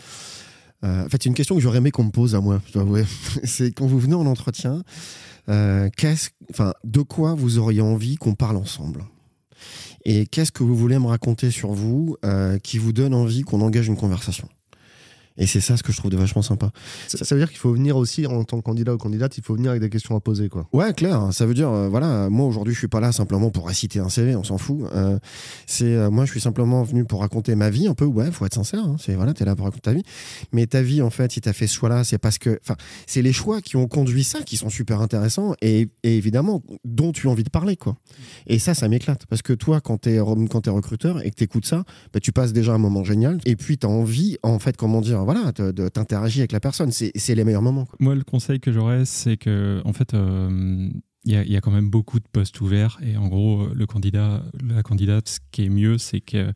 en fait c'est une question que j'aurais aimé qu'on me pose à moi je dois avouer c'est quand vous venez en entretien qu'est-ce enfin de quoi vous auriez envie qu'on parle ensemble? Et qu'est-ce que vous voulez me raconter sur vous euh, qui vous donne envie qu'on engage une conversation? Et c'est ça ce que je trouve de vachement sympa ça, ça veut dire qu'il faut venir aussi, en tant que candidat ou candidate, il faut venir avec des questions à poser. Quoi. Ouais, clair. Ça veut dire, euh, voilà, moi aujourd'hui, je suis pas là simplement pour réciter un CV, on s'en fout. Euh, c'est euh, moi, je suis simplement venu pour raconter ma vie un peu. Ouais, faut être sincère. Hein, c'est voilà, t'es là pour raconter ta vie. Mais ta vie, en fait, si t'as fait ce choix-là, c'est parce que, enfin, c'est les choix qui ont conduit ça qui sont super intéressants et, et évidemment dont tu as envie de parler, quoi. Et ça, ça m'éclate parce que toi, quand t'es quand t'es recruteur et que t'écoutes ça, bah, tu passes déjà un moment génial. Et puis t'as envie, en fait, comment dire, voilà, de, de t'interagir avec la personne. C'est les meilleurs moments. Quoi. Moi, le conseil que j'aurais, c'est que, en fait, euh, il y, a, il y a quand même beaucoup de postes ouverts. Et en gros, le candidat, la candidate, ce qui est mieux, c'est que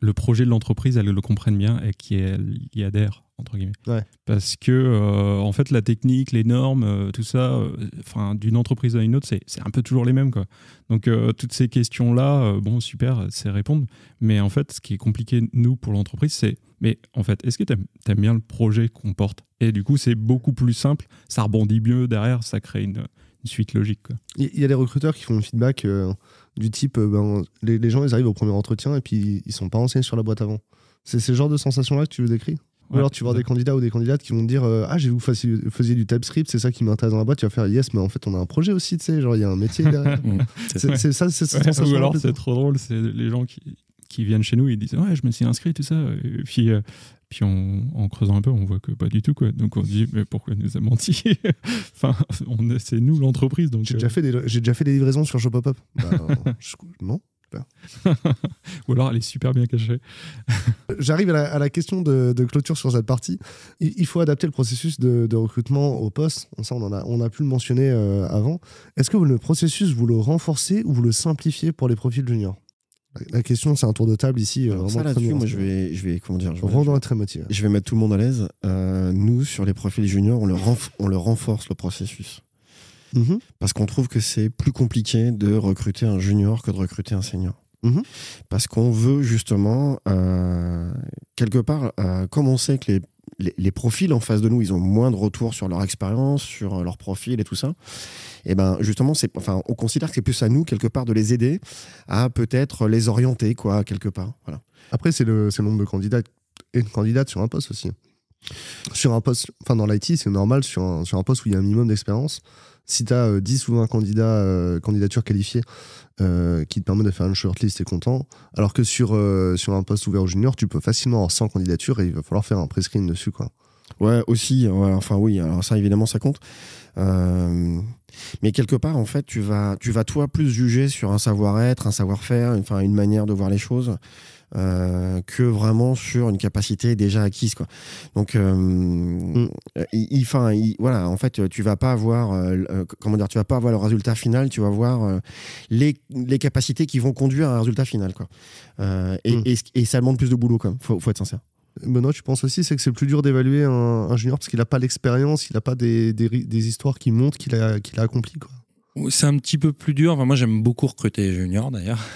le projet de l'entreprise, elle le comprenne bien et qu'elle y adhère, entre guillemets. Ouais. Parce que, euh, en fait, la technique, les normes, euh, tout ça, euh, enfin, d'une entreprise à une autre, c'est c'est un peu toujours les mêmes, quoi. Donc, euh, toutes ces questions-là, euh, bon, super, c'est répondre. Mais en fait, ce qui est compliqué, nous, pour l'entreprise, c'est mais en fait, est-ce que tu aimes, bien le projet qu'on porte? Et du coup, c'est beaucoup plus simple, ça rebondit mieux derrière, ça crée une, une suite logique. Quoi. Il y a des recruteurs qui font le feedback euh, du type euh, ben, les, les gens ils arrivent au premier entretien et puis ils sont pas renseignés sur la boîte avant. C'est ce genre de sensation-là que tu veux décrire? Ou Ouais, alors tu vois des candidats ou des candidates qui vont te dire euh, Ah, j'ai vous faisiez, du TypeScript, c'est ça qui m'intéresse dans la boîte. Tu vas faire Yes, mais en fait, on a un projet aussi, tu sais, genre il y a un métier derrière. C'est ça, c'est Ouais, ou alors c'est trop drôle, c'est les gens qui, qui viennent chez nous et disent ouais je me suis inscrit tout ça et puis euh, puis on, en creusant un peu on voit que pas du tout quoi donc on se dit mais pourquoi nous a menti? Enfin on c'est nous l'entreprise donc J'ai euh, déjà, fait des, j'ai déjà fait des livraisons sur Shopopop. Bah, je- non. ou alors elle est super bien cachée J'arrive à la, à la question de, de clôture sur cette partie. Il, il faut adapter le processus de, de recrutement au poste. Ça, on, en a, on a pu le mentionner euh, avant. Est-ce que le processus, vous le renforcez ou vous le simplifiez pour les profils juniors? La, question, c'est un tour de table ici. euh, Alors ça là-dessus, moi je vais, je vais, comment dire, je vais- très motivé. je vais mettre tout le monde à l'aise. Euh, nous, sur les profils juniors, on le, renf- on le renforce le processus. Mhm. Parce qu'on trouve que c'est plus compliqué de recruter un junior que de recruter un senior. Mhm. Parce qu'on veut justement, euh, quelque part, euh, comme on sait que les, les, profils en face de nous, ils ont moins de retours sur leur expérience, sur euh, leur profil et tout ça, et ben justement, c'est, enfin, on considère que c'est plus à nous, quelque part, de les aider à peut-être les orienter, quoi, quelque part. Voilà. Après, c'est le, c'est le nombre de candidats et de candidates sur un poste aussi. Sur un poste, enfin dans l'IT, c'est normal, sur un, sur un poste où il y a un minimum d'expérience, si tu as 10 ou 20 candidats, euh, candidatures qualifiées euh, qui te permettent de faire une shortlist, t'es content. Alors que sur, euh, sur un poste ouvert aux juniors, tu peux facilement avoir 100 candidatures et il va falloir faire un pre-screen dessus. Quoi. Ouais, aussi, enfin oui, alors ça évidemment ça compte. Euh, mais quelque part, en fait, tu vas, tu vas toi plus juger sur un savoir-être, un savoir-faire, une manière de voir les choses, euh, que vraiment sur une capacité déjà acquise, quoi. Donc, euh, il, il- enfin, il- voilà, en fait, tu vas pas avoir, euh, euh, comment dire, tu vas pas avoir le résultat final, tu vas voir les, les capacités qui vont conduire à un résultat final, quoi. Et, Mm. et, et ça demande plus de boulot, quand même. Faut, faut être sincère. Benoît, tu penses aussi c'est que c'est plus dur d'évaluer un, un junior parce qu'il n'a pas l'expérience, il n'a pas des, des, ri- des histoires qui montrent qu'il a, qu'il a accompli. Quoi. C'est un petit peu plus dur. Enfin, moi, j'aime beaucoup recruter les juniors d'ailleurs.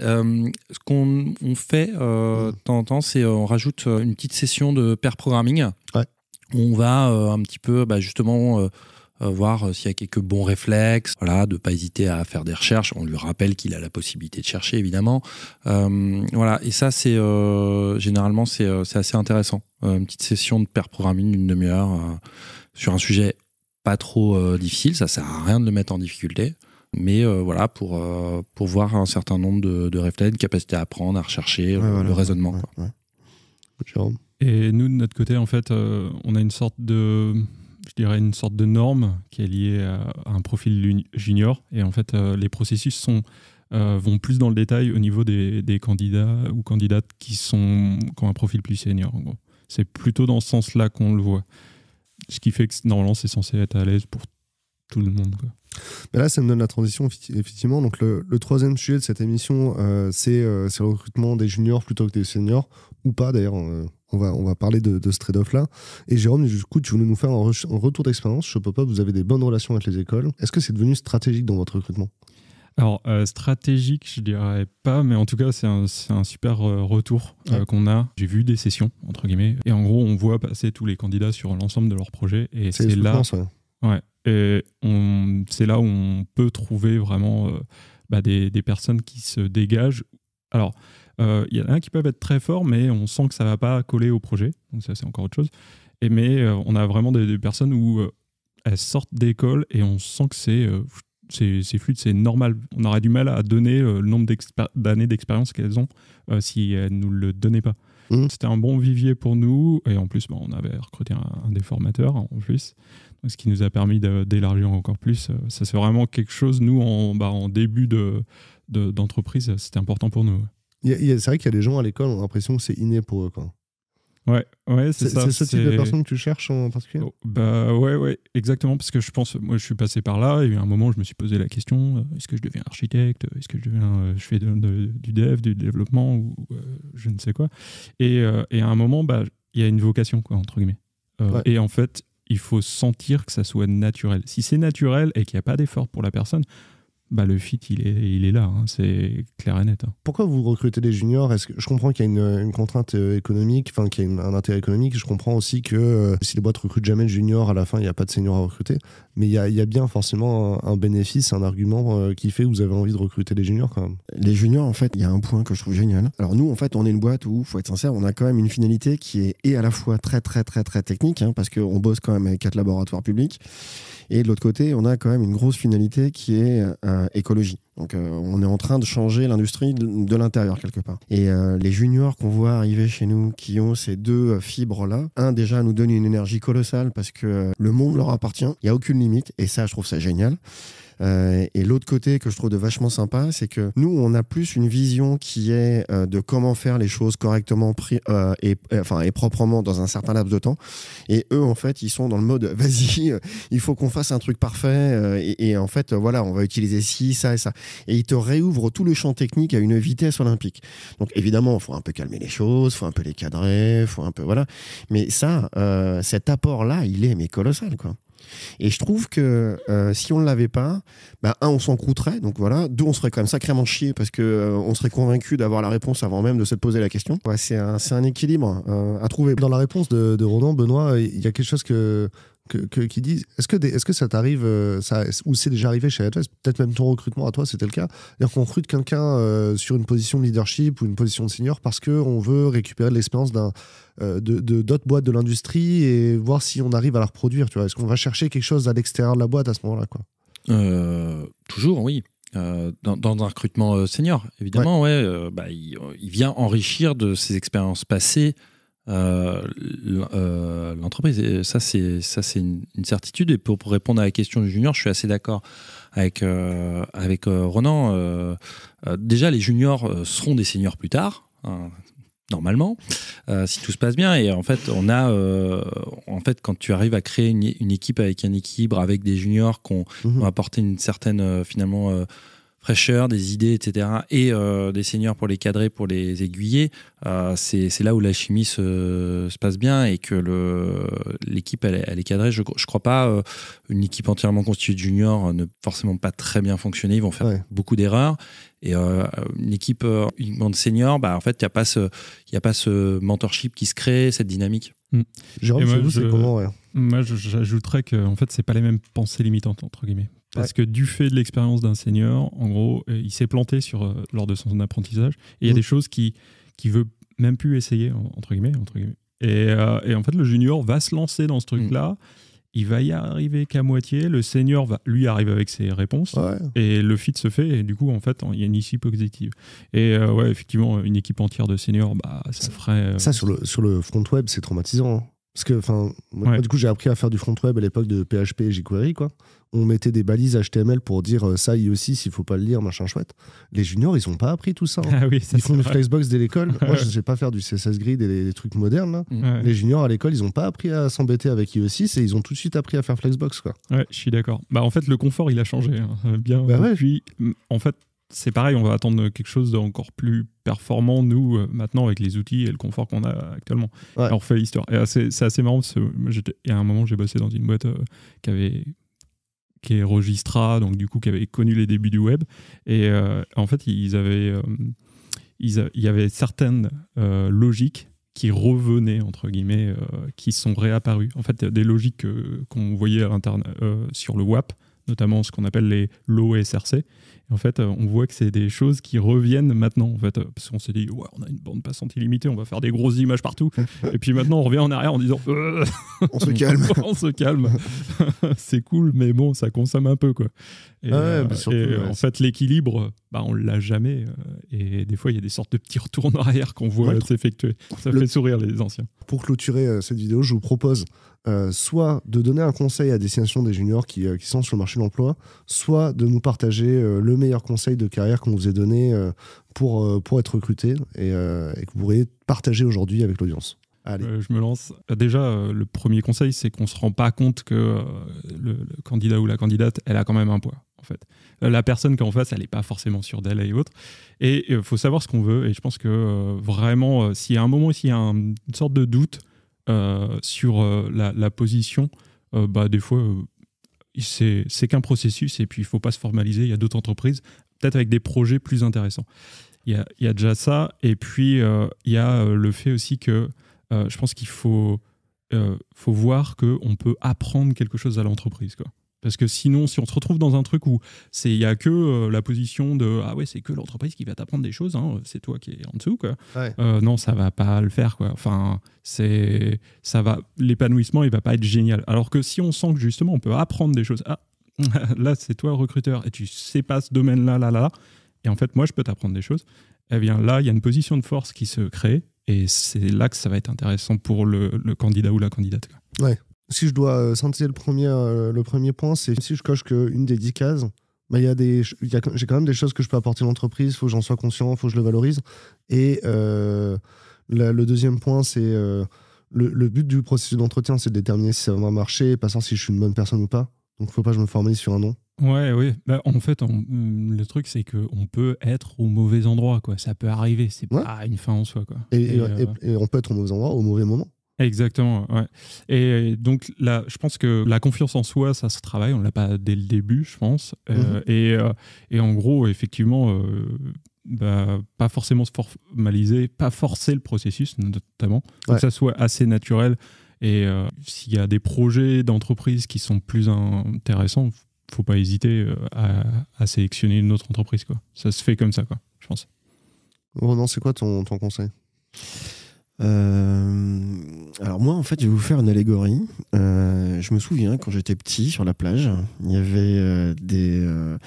Euh, ce qu'on on fait euh, de temps en temps, c'est euh, on rajoute euh, une petite session de pair programming. Ouais. Où on va un petit peu, bah, justement, voir s'il y a quelques bons réflexes. Voilà, de pas hésiter à faire des recherches. On lui rappelle qu'il a la possibilité de chercher, évidemment. Voilà, et ça, c'est généralement c'est assez intéressant. Une petite session de pair programming d'une demi-heure sur un sujet pas trop euh, difficile, ça sert à rien de le mettre en difficulté. Mais euh, voilà, pour, euh, pour voir un certain nombre de, de réflexes, de capacité à apprendre, à rechercher, Ouais, le, voilà, le raisonnement. ouais, quoi. ouais. Jérôme Et nous, de notre côté, en fait, euh, on a une sorte de, je dirais, une sorte de norme qui est liée à, à un profil junior. Et en fait, euh, les processus sont, euh, vont plus dans le détail au niveau des, des candidats ou candidates qui, sont, qui ont un profil plus senior. en gros. C'est plutôt dans ce sens-là qu'on le voit. Ce qui fait que normalement, c'est censé être à l'aise pour tout le monde. là, ça me donne la transition, effectivement. Donc, le, troisième sujet de cette émission, euh, c'est euh, c'est le recrutement des juniors plutôt que des seniors, ou pas d'ailleurs. euh, on, va, on va parler de, ce trade-off-là. Et Jérôme, du coup, tu voulais nous faire un, un retour d'expérience. Chez Pop-Up, vous avez des bonnes relations avec les écoles. Est-ce que c'est devenu stratégique dans votre recrutement? Alors, euh, stratégique, je dirais pas, mais en tout cas, c'est un, super euh, retour euh, Ouais. qu'on a. J'ai vu des sessions, entre guillemets, et en gros, on voit passer tous les candidats sur l'ensemble de leur projet, et c'est là, ouais. ouais, et c'est là où on peut trouver vraiment bah, des, des personnes qui se dégagent. Alors, il y en a qui peuvent être très forts, mais on sent que ça va pas coller au projet, donc ça, c'est encore autre chose. Et mais on a vraiment des, des personnes où elles sortent d'école et on sent que c'est c'est fluide, c'est normal. On aurait du mal à donner euh, le nombre d'années d'expérience qu'elles ont euh, si elles nous le donnaient pas. Mhm. C'était un bon vivier pour nous et en plus, bah, on avait recruté un, un des formateurs en plus, ce qui nous a permis de- d'élargir encore plus. Euh, Ça c'est vraiment quelque chose. Nous, en, bah, en début de de- d'entreprise, c'était important pour nous. C'est vrai qu'il y a des gens à l'école, on a l'impression que c'est inné pour eux. Quoi. Ouais, ouais, c'est ça. c'est ce type de personne que tu cherches en particulier? Oh, bah ouais, ouais, exactement, parce que je pense, moi je suis passé par là, et à un moment je me suis posé la question, euh, est-ce que je deviens architecte, est-ce que je deviens, euh, je fais de- de- du dev, du développement, ou euh, je ne sais quoi. Et, euh, et à un moment, bah, il y a une vocation, quoi, entre guillemets. Euh, Ouais. Et en fait, il faut sentir que ça soit naturel. Si c'est naturel et qu'il n'y a pas d'effort pour la personne, bah, le fit, il est, il est là, hein, c'est clair et net. hein. Pourquoi vous recrutez des juniors? Est-ce que je comprends qu'il y a une, une contrainte euh, économique, enfin qu'il y a une- un intérêt économique. Je comprends aussi que euh, si les boîtes recrutent jamais de juniors, à la fin il n'y a pas de seniors à recruter. Mais il y a, il y a bien forcément un, un bénéfice, un argument euh, qui fait que vous avez envie de recruter des juniors quand même. Les juniors, en fait, il y a un point que je trouve génial. Alors nous, en fait, on est une boîte où, faut être sincère, on a quand même une finalité qui est et à la fois très très très très technique, hein, parce qu'on bosse quand même avec quatre laboratoires publics, et de l'autre côté, on a quand même une grosse finalité qui est euh, écologie. Donc euh, on est en train de changer l'industrie de, l'intérieur quelque part. Et euh, les juniors qu'on voit arriver chez nous, qui ont ces deux euh, fibres-là, un déjà nous donne une énergie colossale parce que euh, le monde leur appartient, il n'y a aucune limite, et ça, je trouve ça génial. Euh, et l'autre côté que je trouve de vachement sympa, c'est que nous, on a plus une vision qui est euh, de comment faire les choses correctement euh, et, euh, enfin, et proprement dans un certain laps de temps. Et eux, en fait, ils sont dans le mode vas-y, il faut qu'on fasse un truc parfait. et, et en fait, voilà, on va utiliser ci, ça et ça. Et ils te réouvrent tout le champ technique à une vitesse olympique. Donc évidemment, il faut un peu calmer les choses, il faut un peu les cadrer, faut un peu voilà. Mais ça, cet apport-là, il est mais colossal, quoi. Et je trouve que euh, si on ne l'avait pas, bah, un, on s'en croûterait, donc voilà. Deux, on serait quand même sacrément chié parce que euh, on serait convaincu d'avoir la réponse avant même de se poser la question. Ouais, c'est un, c'est un équilibre euh, à trouver. Dans la réponse de, de Ronan, Benoît, il y a quelque chose que, que, que- qui dit est-ce que, des- est-ce que ça t'arrive, euh, ça, ou c'est déjà arrivé chez Advest, peut-être même ton recrutement à toi, c'était le cas, c'est-à-dire qu'on recrute quelqu'un euh, sur une position de leadership ou une position de senior parce qu'on veut récupérer de l'expérience d'un, euh, de, de- d'autres boîtes de l'industrie et voir si on arrive à la reproduire. Tu vois. Est-ce qu'on va chercher quelque chose à l'extérieur de la boîte à ce moment-là quoi? Toujours, oui. Euh, dans, dans un recrutement senior, évidemment, ouais. euh, bah, il, il vient enrichir de ses expériences passées euh, euh, l'entreprise. Ça, c'est ça, c'est une, une certitude. Et pour, pour répondre à la question du junior, je suis assez d'accord avec euh, avec Ronan. Euh, déjà, les juniors seront des seniors plus tard. hein, Normalement, si tout se passe bien, et en fait, on a, en fait, quand tu arrives à créer une, une équipe avec un équilibre, avec des juniors qui ont, Mhm. on va apporter une certaine finalement fraîcheur, des idées, etc. Et euh, des seniors pour les cadrer, pour les aiguiller. Euh, c'est là où la chimie se, se passe bien et que l'équipe elle, est- elle est cadrée. Je ne crois pas euh, une équipe entièrement constituée de juniors euh, ne forcément pas très bien fonctionner. Ils vont faire Ouais. beaucoup d'erreurs. Et euh, une équipe euh, uniquement de seniors, bah, en fait, il n'y a, pas ce- y a pas ce mentorship qui se crée, cette dynamique. Jérôme, Et moi, chez vous, je- c'est comment ouais? Moi, je- j'ajouterais que en fait, c'est pas les mêmes pensées limitantes entre guillemets, parce que du fait de l'expérience d'un senior, en gros, euh, il s'est planté sur euh, lors de son apprentissage, et il y a Mhm. des choses qui qui veut même plus essayer en- entre guillemets, entre guillemets. Et, euh, et en fait, le junior va se lancer dans ce truc-là. Il va y arriver qu'à moitié. Le senior va lui arrive avec ses réponses. Ouais. Et le fit se fait, et du coup, en fait, il y a une issue positive. Et euh, ouais, effectivement, une équipe entière de seniors, bah, ça ferait. euh, Ça, sur le, sur le front web, c'est traumatisant. hein. Parce que, enfin, Ouais. du coup, j'ai appris à faire du front web à l'époque de PHP et jQuery, quoi. On mettait des balises HTML pour dire euh, ça, aussi, s'il faut pas le lire, machin chouette. Les juniors, ils ont pas appris tout ça. hein. Ah oui, ça Ils font du. Flexbox dès l'école. Moi, je sais pas faire du CSS Grid et les, les trucs modernes, là. Ouais. Les juniors à l'école, ils ont pas appris à s'embêter avec IE6 et ils ont tout de suite appris à faire Flexbox, quoi. Ouais, je suis d'accord. Bah, en fait, le confort, il a changé. hein. Bien. Bah ouais. Puis, m- en fait, c'est pareil, on va attendre quelque chose d'encore plus performant, nous, euh, maintenant, avec les outils et le confort qu'on a actuellement. Ouais. Et on refait l'histoire. Et c'est assez marrant parce que moi, il y a un moment, j'ai bossé dans une boîte euh, qui avait qui est Registra, donc du coup, qui avait connu les débuts du web. Et euh, en fait, ils avaient, ils a- il y avait certaines logiques qui revenaient, entre guillemets, qui sont réapparues. En fait, des logiques qu'on voyait à sur le WAP, notamment ce qu'on appelle les low SRC. Et en fait, euh, on voit que c'est des choses qui reviennent maintenant, en fait, parce qu'on s'est dit, ouais, on a une bande passante illimitée, on va faire des grosses images partout. Et puis maintenant, on revient en arrière en disant, Euh, On se calme. on se calme. c'est cool, mais bon, ça consomme un peu, quoi. Et, Ah ouais, euh, bah surtout, et, ouais. en fait, l'équilibre, bah, on l'a jamais. et des fois, il y a des sortes de petits retours en arrière qu'on voit s'effectuer. Ça Le- fait sourire les anciens. Pour clôturer cette vidéo, je vous propose euh, soit de donner un conseil à destination des juniors qui, euh, qui sont sur le marché de l'emploi, soit de nous partager euh, le meilleur conseil de carrière qu'on vous ait donné pour, pour être recruté et, que vous pourriez partager aujourd'hui avec l'audience. Je me lance. Déjà, le premier conseil, c'est qu'on se rend pas compte que le, candidat ou la candidate, elle a quand même un poids, en fait. La personne qu'en face, elle n'est pas forcément sûre d'elle et autres. Et il faut savoir ce qu'on veut. Et je pense que vraiment, s'il y a un moment, s'il y a un- une sorte de doute sur euh, la, position, euh, bah, des fois, euh, c'est qu'un processus et puis il faut pas se formaliser. Il y a d'autres entreprises, peut-être avec des projets plus intéressants. Il y a, y a déjà ça. Et puis, euh, il y a euh, le fait aussi que euh, je pense qu'il faut, euh, faut voir qu'on peut apprendre quelque chose à l'entreprise. Quoi. Parce que sinon, si on se retrouve dans un truc où il y a que euh, la position de ah ouais c'est que l'entreprise qui va t'apprendre des choses, hein, c'est toi qui es en dessous quoi. Ouais. Euh, non, ça va pas le faire quoi. Enfin, c'est ça va l'épanouissement il va pas être génial. Alors que si on sent que justement on peut apprendre des choses, ah là c'est toi le recruteur et tu sais pas ce domaine là là là et en fait moi je peux t'apprendre des choses. Eh bien là il y a une position de force qui se crée et c'est là que ça va être intéressant pour le, le candidat ou la candidate. quoi. Si je dois euh, synthétiser le premier, euh, le premier point, c'est si je coche qu'une des dix cases, bah, il y a des, il y a- j'ai quand même des choses que je peux apporter à l'entreprise, il faut que j'en sois conscient, il faut que je le valorise. Et euh, la- le deuxième point, c'est euh, le, le but du processus d'entretien, c'est de déterminer si ça va marcher, pas savoir si je suis une bonne personne ou pas. Donc, il faut pas que je me formalise sur un nom. Ouais, oui. Bah, en fait, on- le truc, c'est qu'on peut être au mauvais endroit, quoi. Ça peut arriver. C'est Ouais. pas une fin en soi, quoi. Et, Et, et- euh, et- et on peut être au mauvais endroit au mauvais moment. Exactement, ouais. Et donc, là, je pense que la confiance en soi, ça se travaille. On l'a pas dès le début, je pense. Euh, et, euh, et en gros, effectivement, euh, bah, pas forcément se formaliser, pas forcer le processus, notamment. Ouais. que ça soit assez naturel. Et euh, s'il y a des projets d'entreprise qui sont plus intéressants, faut pas hésiter euh, à, à sélectionner une autre entreprise, quoi. Ça se fait comme ça, quoi, je pense. Ronan, c'est quoi ton, ton conseil? Euh, alors moi, en fait, je vais vous faire une allégorie. Euh, je me souviens quand j'étais petit sur la plage, il y avait euh, des euh,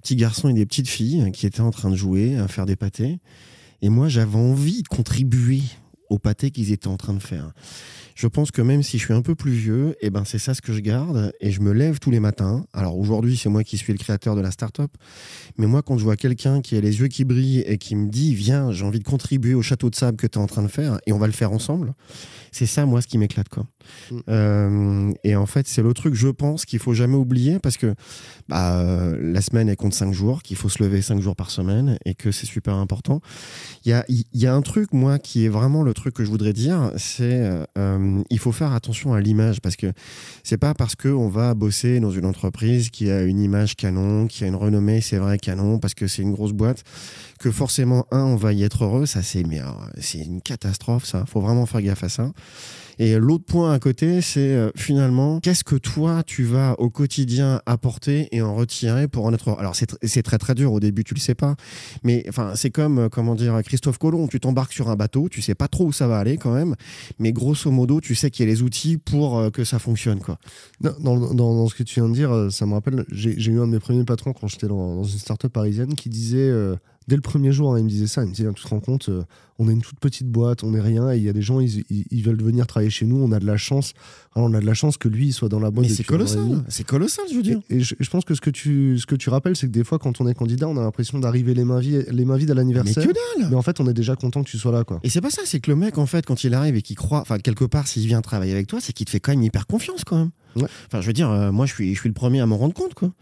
petits garçons et des petites filles qui étaient en train de jouer, à faire des pâtés. Et moi, j'avais envie de contribuer au pâté qu'ils étaient en train de faire. Je pense que même si je suis un peu plus vieux, eh ben c'est ça ce que je garde et je me lève tous les matins. Alors aujourd'hui, c'est moi qui suis le créateur de la start-up, mais moi quand je vois quelqu'un qui a les yeux qui brillent et qui me dit "Viens, j'ai envie de contribuer au château de sable que tu es en train de faire et on va le faire ensemble." C'est ça moi ce qui m'éclate quoi. Mm. Euh, et en fait, c'est le truc je pense qu'il faut jamais oublier parce que bah, euh, la semaine elle compte 5 jours, qu'il faut se lever 5 jours par semaine et que c'est super important. Il y a, il y a un truc, moi, qui est vraiment le truc que je voudrais dire, c'est euh, il faut faire attention à l'image parce que c'est pas parce qu'on va bosser dans une entreprise qui a une image canon, qui a une renommée, c'est vrai, canon, parce que c'est une grosse boîte, que forcément, un, on va y être heureux. Ça, c'est euh, une catastrophe, ça. faut vraiment faire gaffe à ça. Et l'autre point à côté, c'est euh, finalement, qu'est-ce que toi, tu vas au quotidien apporter et en retirer pour en être Alors, c'est tr- c'est très très dur au début, tu le sais pas. Mais enfin, c'est comme, euh, comment dire, Christophe Colomb, tu t'embarques sur un bateau, tu sais pas trop où ça va aller quand même, mais grosso modo, tu sais qu'il y a les outils pour euh, que ça fonctionne, quoi. Dans, dans- ce que tu viens de dire, ça me rappelle, j'ai eu un de mes premiers patrons quand j'étais dans, une start-up parisienne qui disait, dès le premier jour, hein, il me disait ça, il me disait, tu te rends compte, euh, on est une toute petite boîte, on est rien, et il y a des gens, ils, ils- ils veulent venir travailler chez nous, on a de la chance, Alors, on a de la chance que lui il soit dans la boîte Mais c'est colossal, c'est colossal, je veux dire. Et, et je, je pense que ce que tu, ce que tu rappelles, c'est que des fois, quand on est candidat, on a l'impression d'arriver les mains vides, les mains vides à Mais l'anniversaire. que dalle Mais en fait, on est déjà content que tu sois là, quoi. Et c'est pas ça, c'est que le mec, en fait, quand il arrive et qu'il croit, enfin, quelque part, s'il vient travailler avec toi, c'est qu'il te fait quand même hyper confiance, quand même. Ouais. Enfin, je veux dire, euh, moi, je suis, je suis le premier à m'en rendre compte, quoi.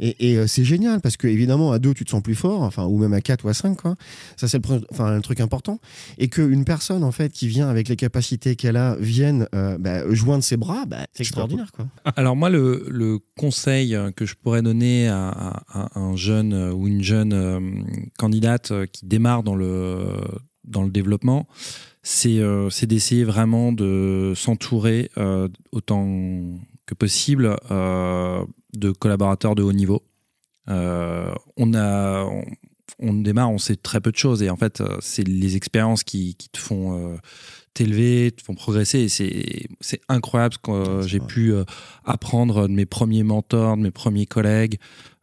Et, et, euh, c'est génial parce que évidemment à deux tu te sens plus fort, enfin ou même à quatre ou à cinq quoi. Ça c'est le, enfin, le truc important. Et qu'une personne en fait qui vient avec les capacités qu'elle a vienne euh, bah, joindre ses bras, bah, c'est extraordinaire quoi. Alors moi, le, le conseil que je pourrais donner à, à- à un jeune ou une jeune euh, candidate qui démarre dans le, dans le développement, c'est euh, c'est d'essayer vraiment de s'entourer euh, autant que possible euh, de collaborateurs de haut niveau. Euh, on a... on- on démarre, on sait très peu de choses et en fait, euh, c'est les expériences qui, qui te font euh, t'élever, te font progresser et c'est incroyable ce que euh, j'ai pu euh, apprendre de mes premiers mentors, de mes premiers collègues.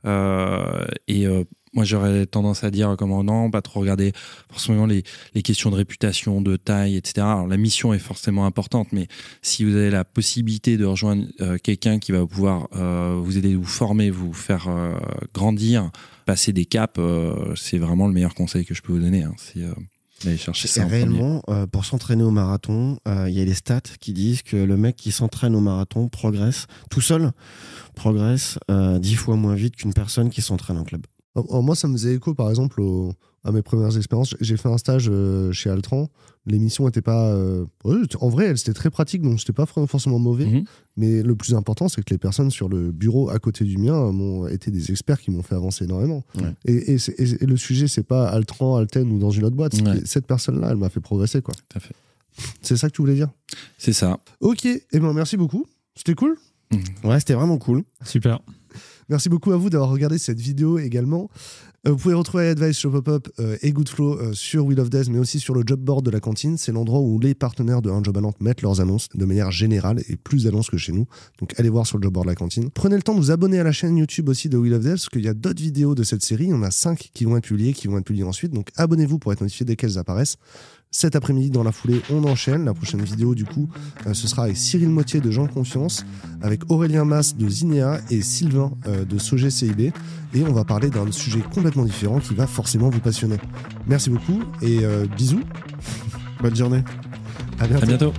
Et moi, j'aurais tendance à dire comment non, pas trop regarder forcément les, questions de réputation, de taille, etc. Alors, la mission est forcément importante, mais si vous avez la possibilité de rejoindre euh, quelqu'un qui va pouvoir euh, vous aider, vous former, vous faire euh, grandir, passer des caps, c'est vraiment le meilleur conseil que je peux vous donner. hein. C'est d'aller chercher ça premier. réellement, pour s'entraîner au marathon, il y a des stats qui disent que le mec qui s'entraîne au marathon progresse tout seul, progresse dix fois moins vite qu'une personne qui s'entraîne en club. Moi, ça me faisait écho, par exemple, au- à mes premières expériences. J'ai fait un stage euh, chez Altran. L'émission n'était pas. euh, en vrai, elle c'était très pratique, donc c'était pas for- forcément mauvais. Mhm. Mais le plus important, c'est que les personnes sur le bureau à côté du mien m'ont été des experts qui m'ont fait avancer énormément. Ouais. Et, et c'est- et- et le sujet, c'est pas Altran, Alten ou dans une autre boîte. Ouais. Cette personne-là, elle m'a fait progresser, quoi. Tout à fait. C'est ça que tu voulais dire? C'est ça. Ok, et ben merci beaucoup. C'était cool? Ouais, c'était vraiment cool. Super. Merci beaucoup à vous d'avoir regardé cette vidéo également. Euh, vous pouvez retrouver Advice Show Pop-Up euh, et Goodflow euh, sur Wheel of Death, mais aussi sur le job board de la cantine. C'est l'endroit où les partenaires de Un Job à mettent leurs annonces de manière générale et plus d'annonces que chez nous. Donc allez voir sur le job board de la cantine. Prenez le temps de vous abonner à la chaîne YouTube aussi de Wheel of Death, parce qu'il y a d'autres vidéos de cette série. Il y en a 5 qui vont être publiées, qui vont être publiées ensuite. Donc abonnez-vous pour être notifié dès qu'elles apparaissent. Cet après-midi, dans la foulée, on enchaîne. La prochaine vidéo, du coup, euh, ce sera avec Cyril Motier de Jean Confiance, avec Aurélien Mass de Zinea et Sylvain euh, de Sogé CIB. Et on va parler d'un sujet complètement différent qui va forcément vous passionner. Merci beaucoup et euh, bisous. Bonne journée. À bientôt. À bientôt.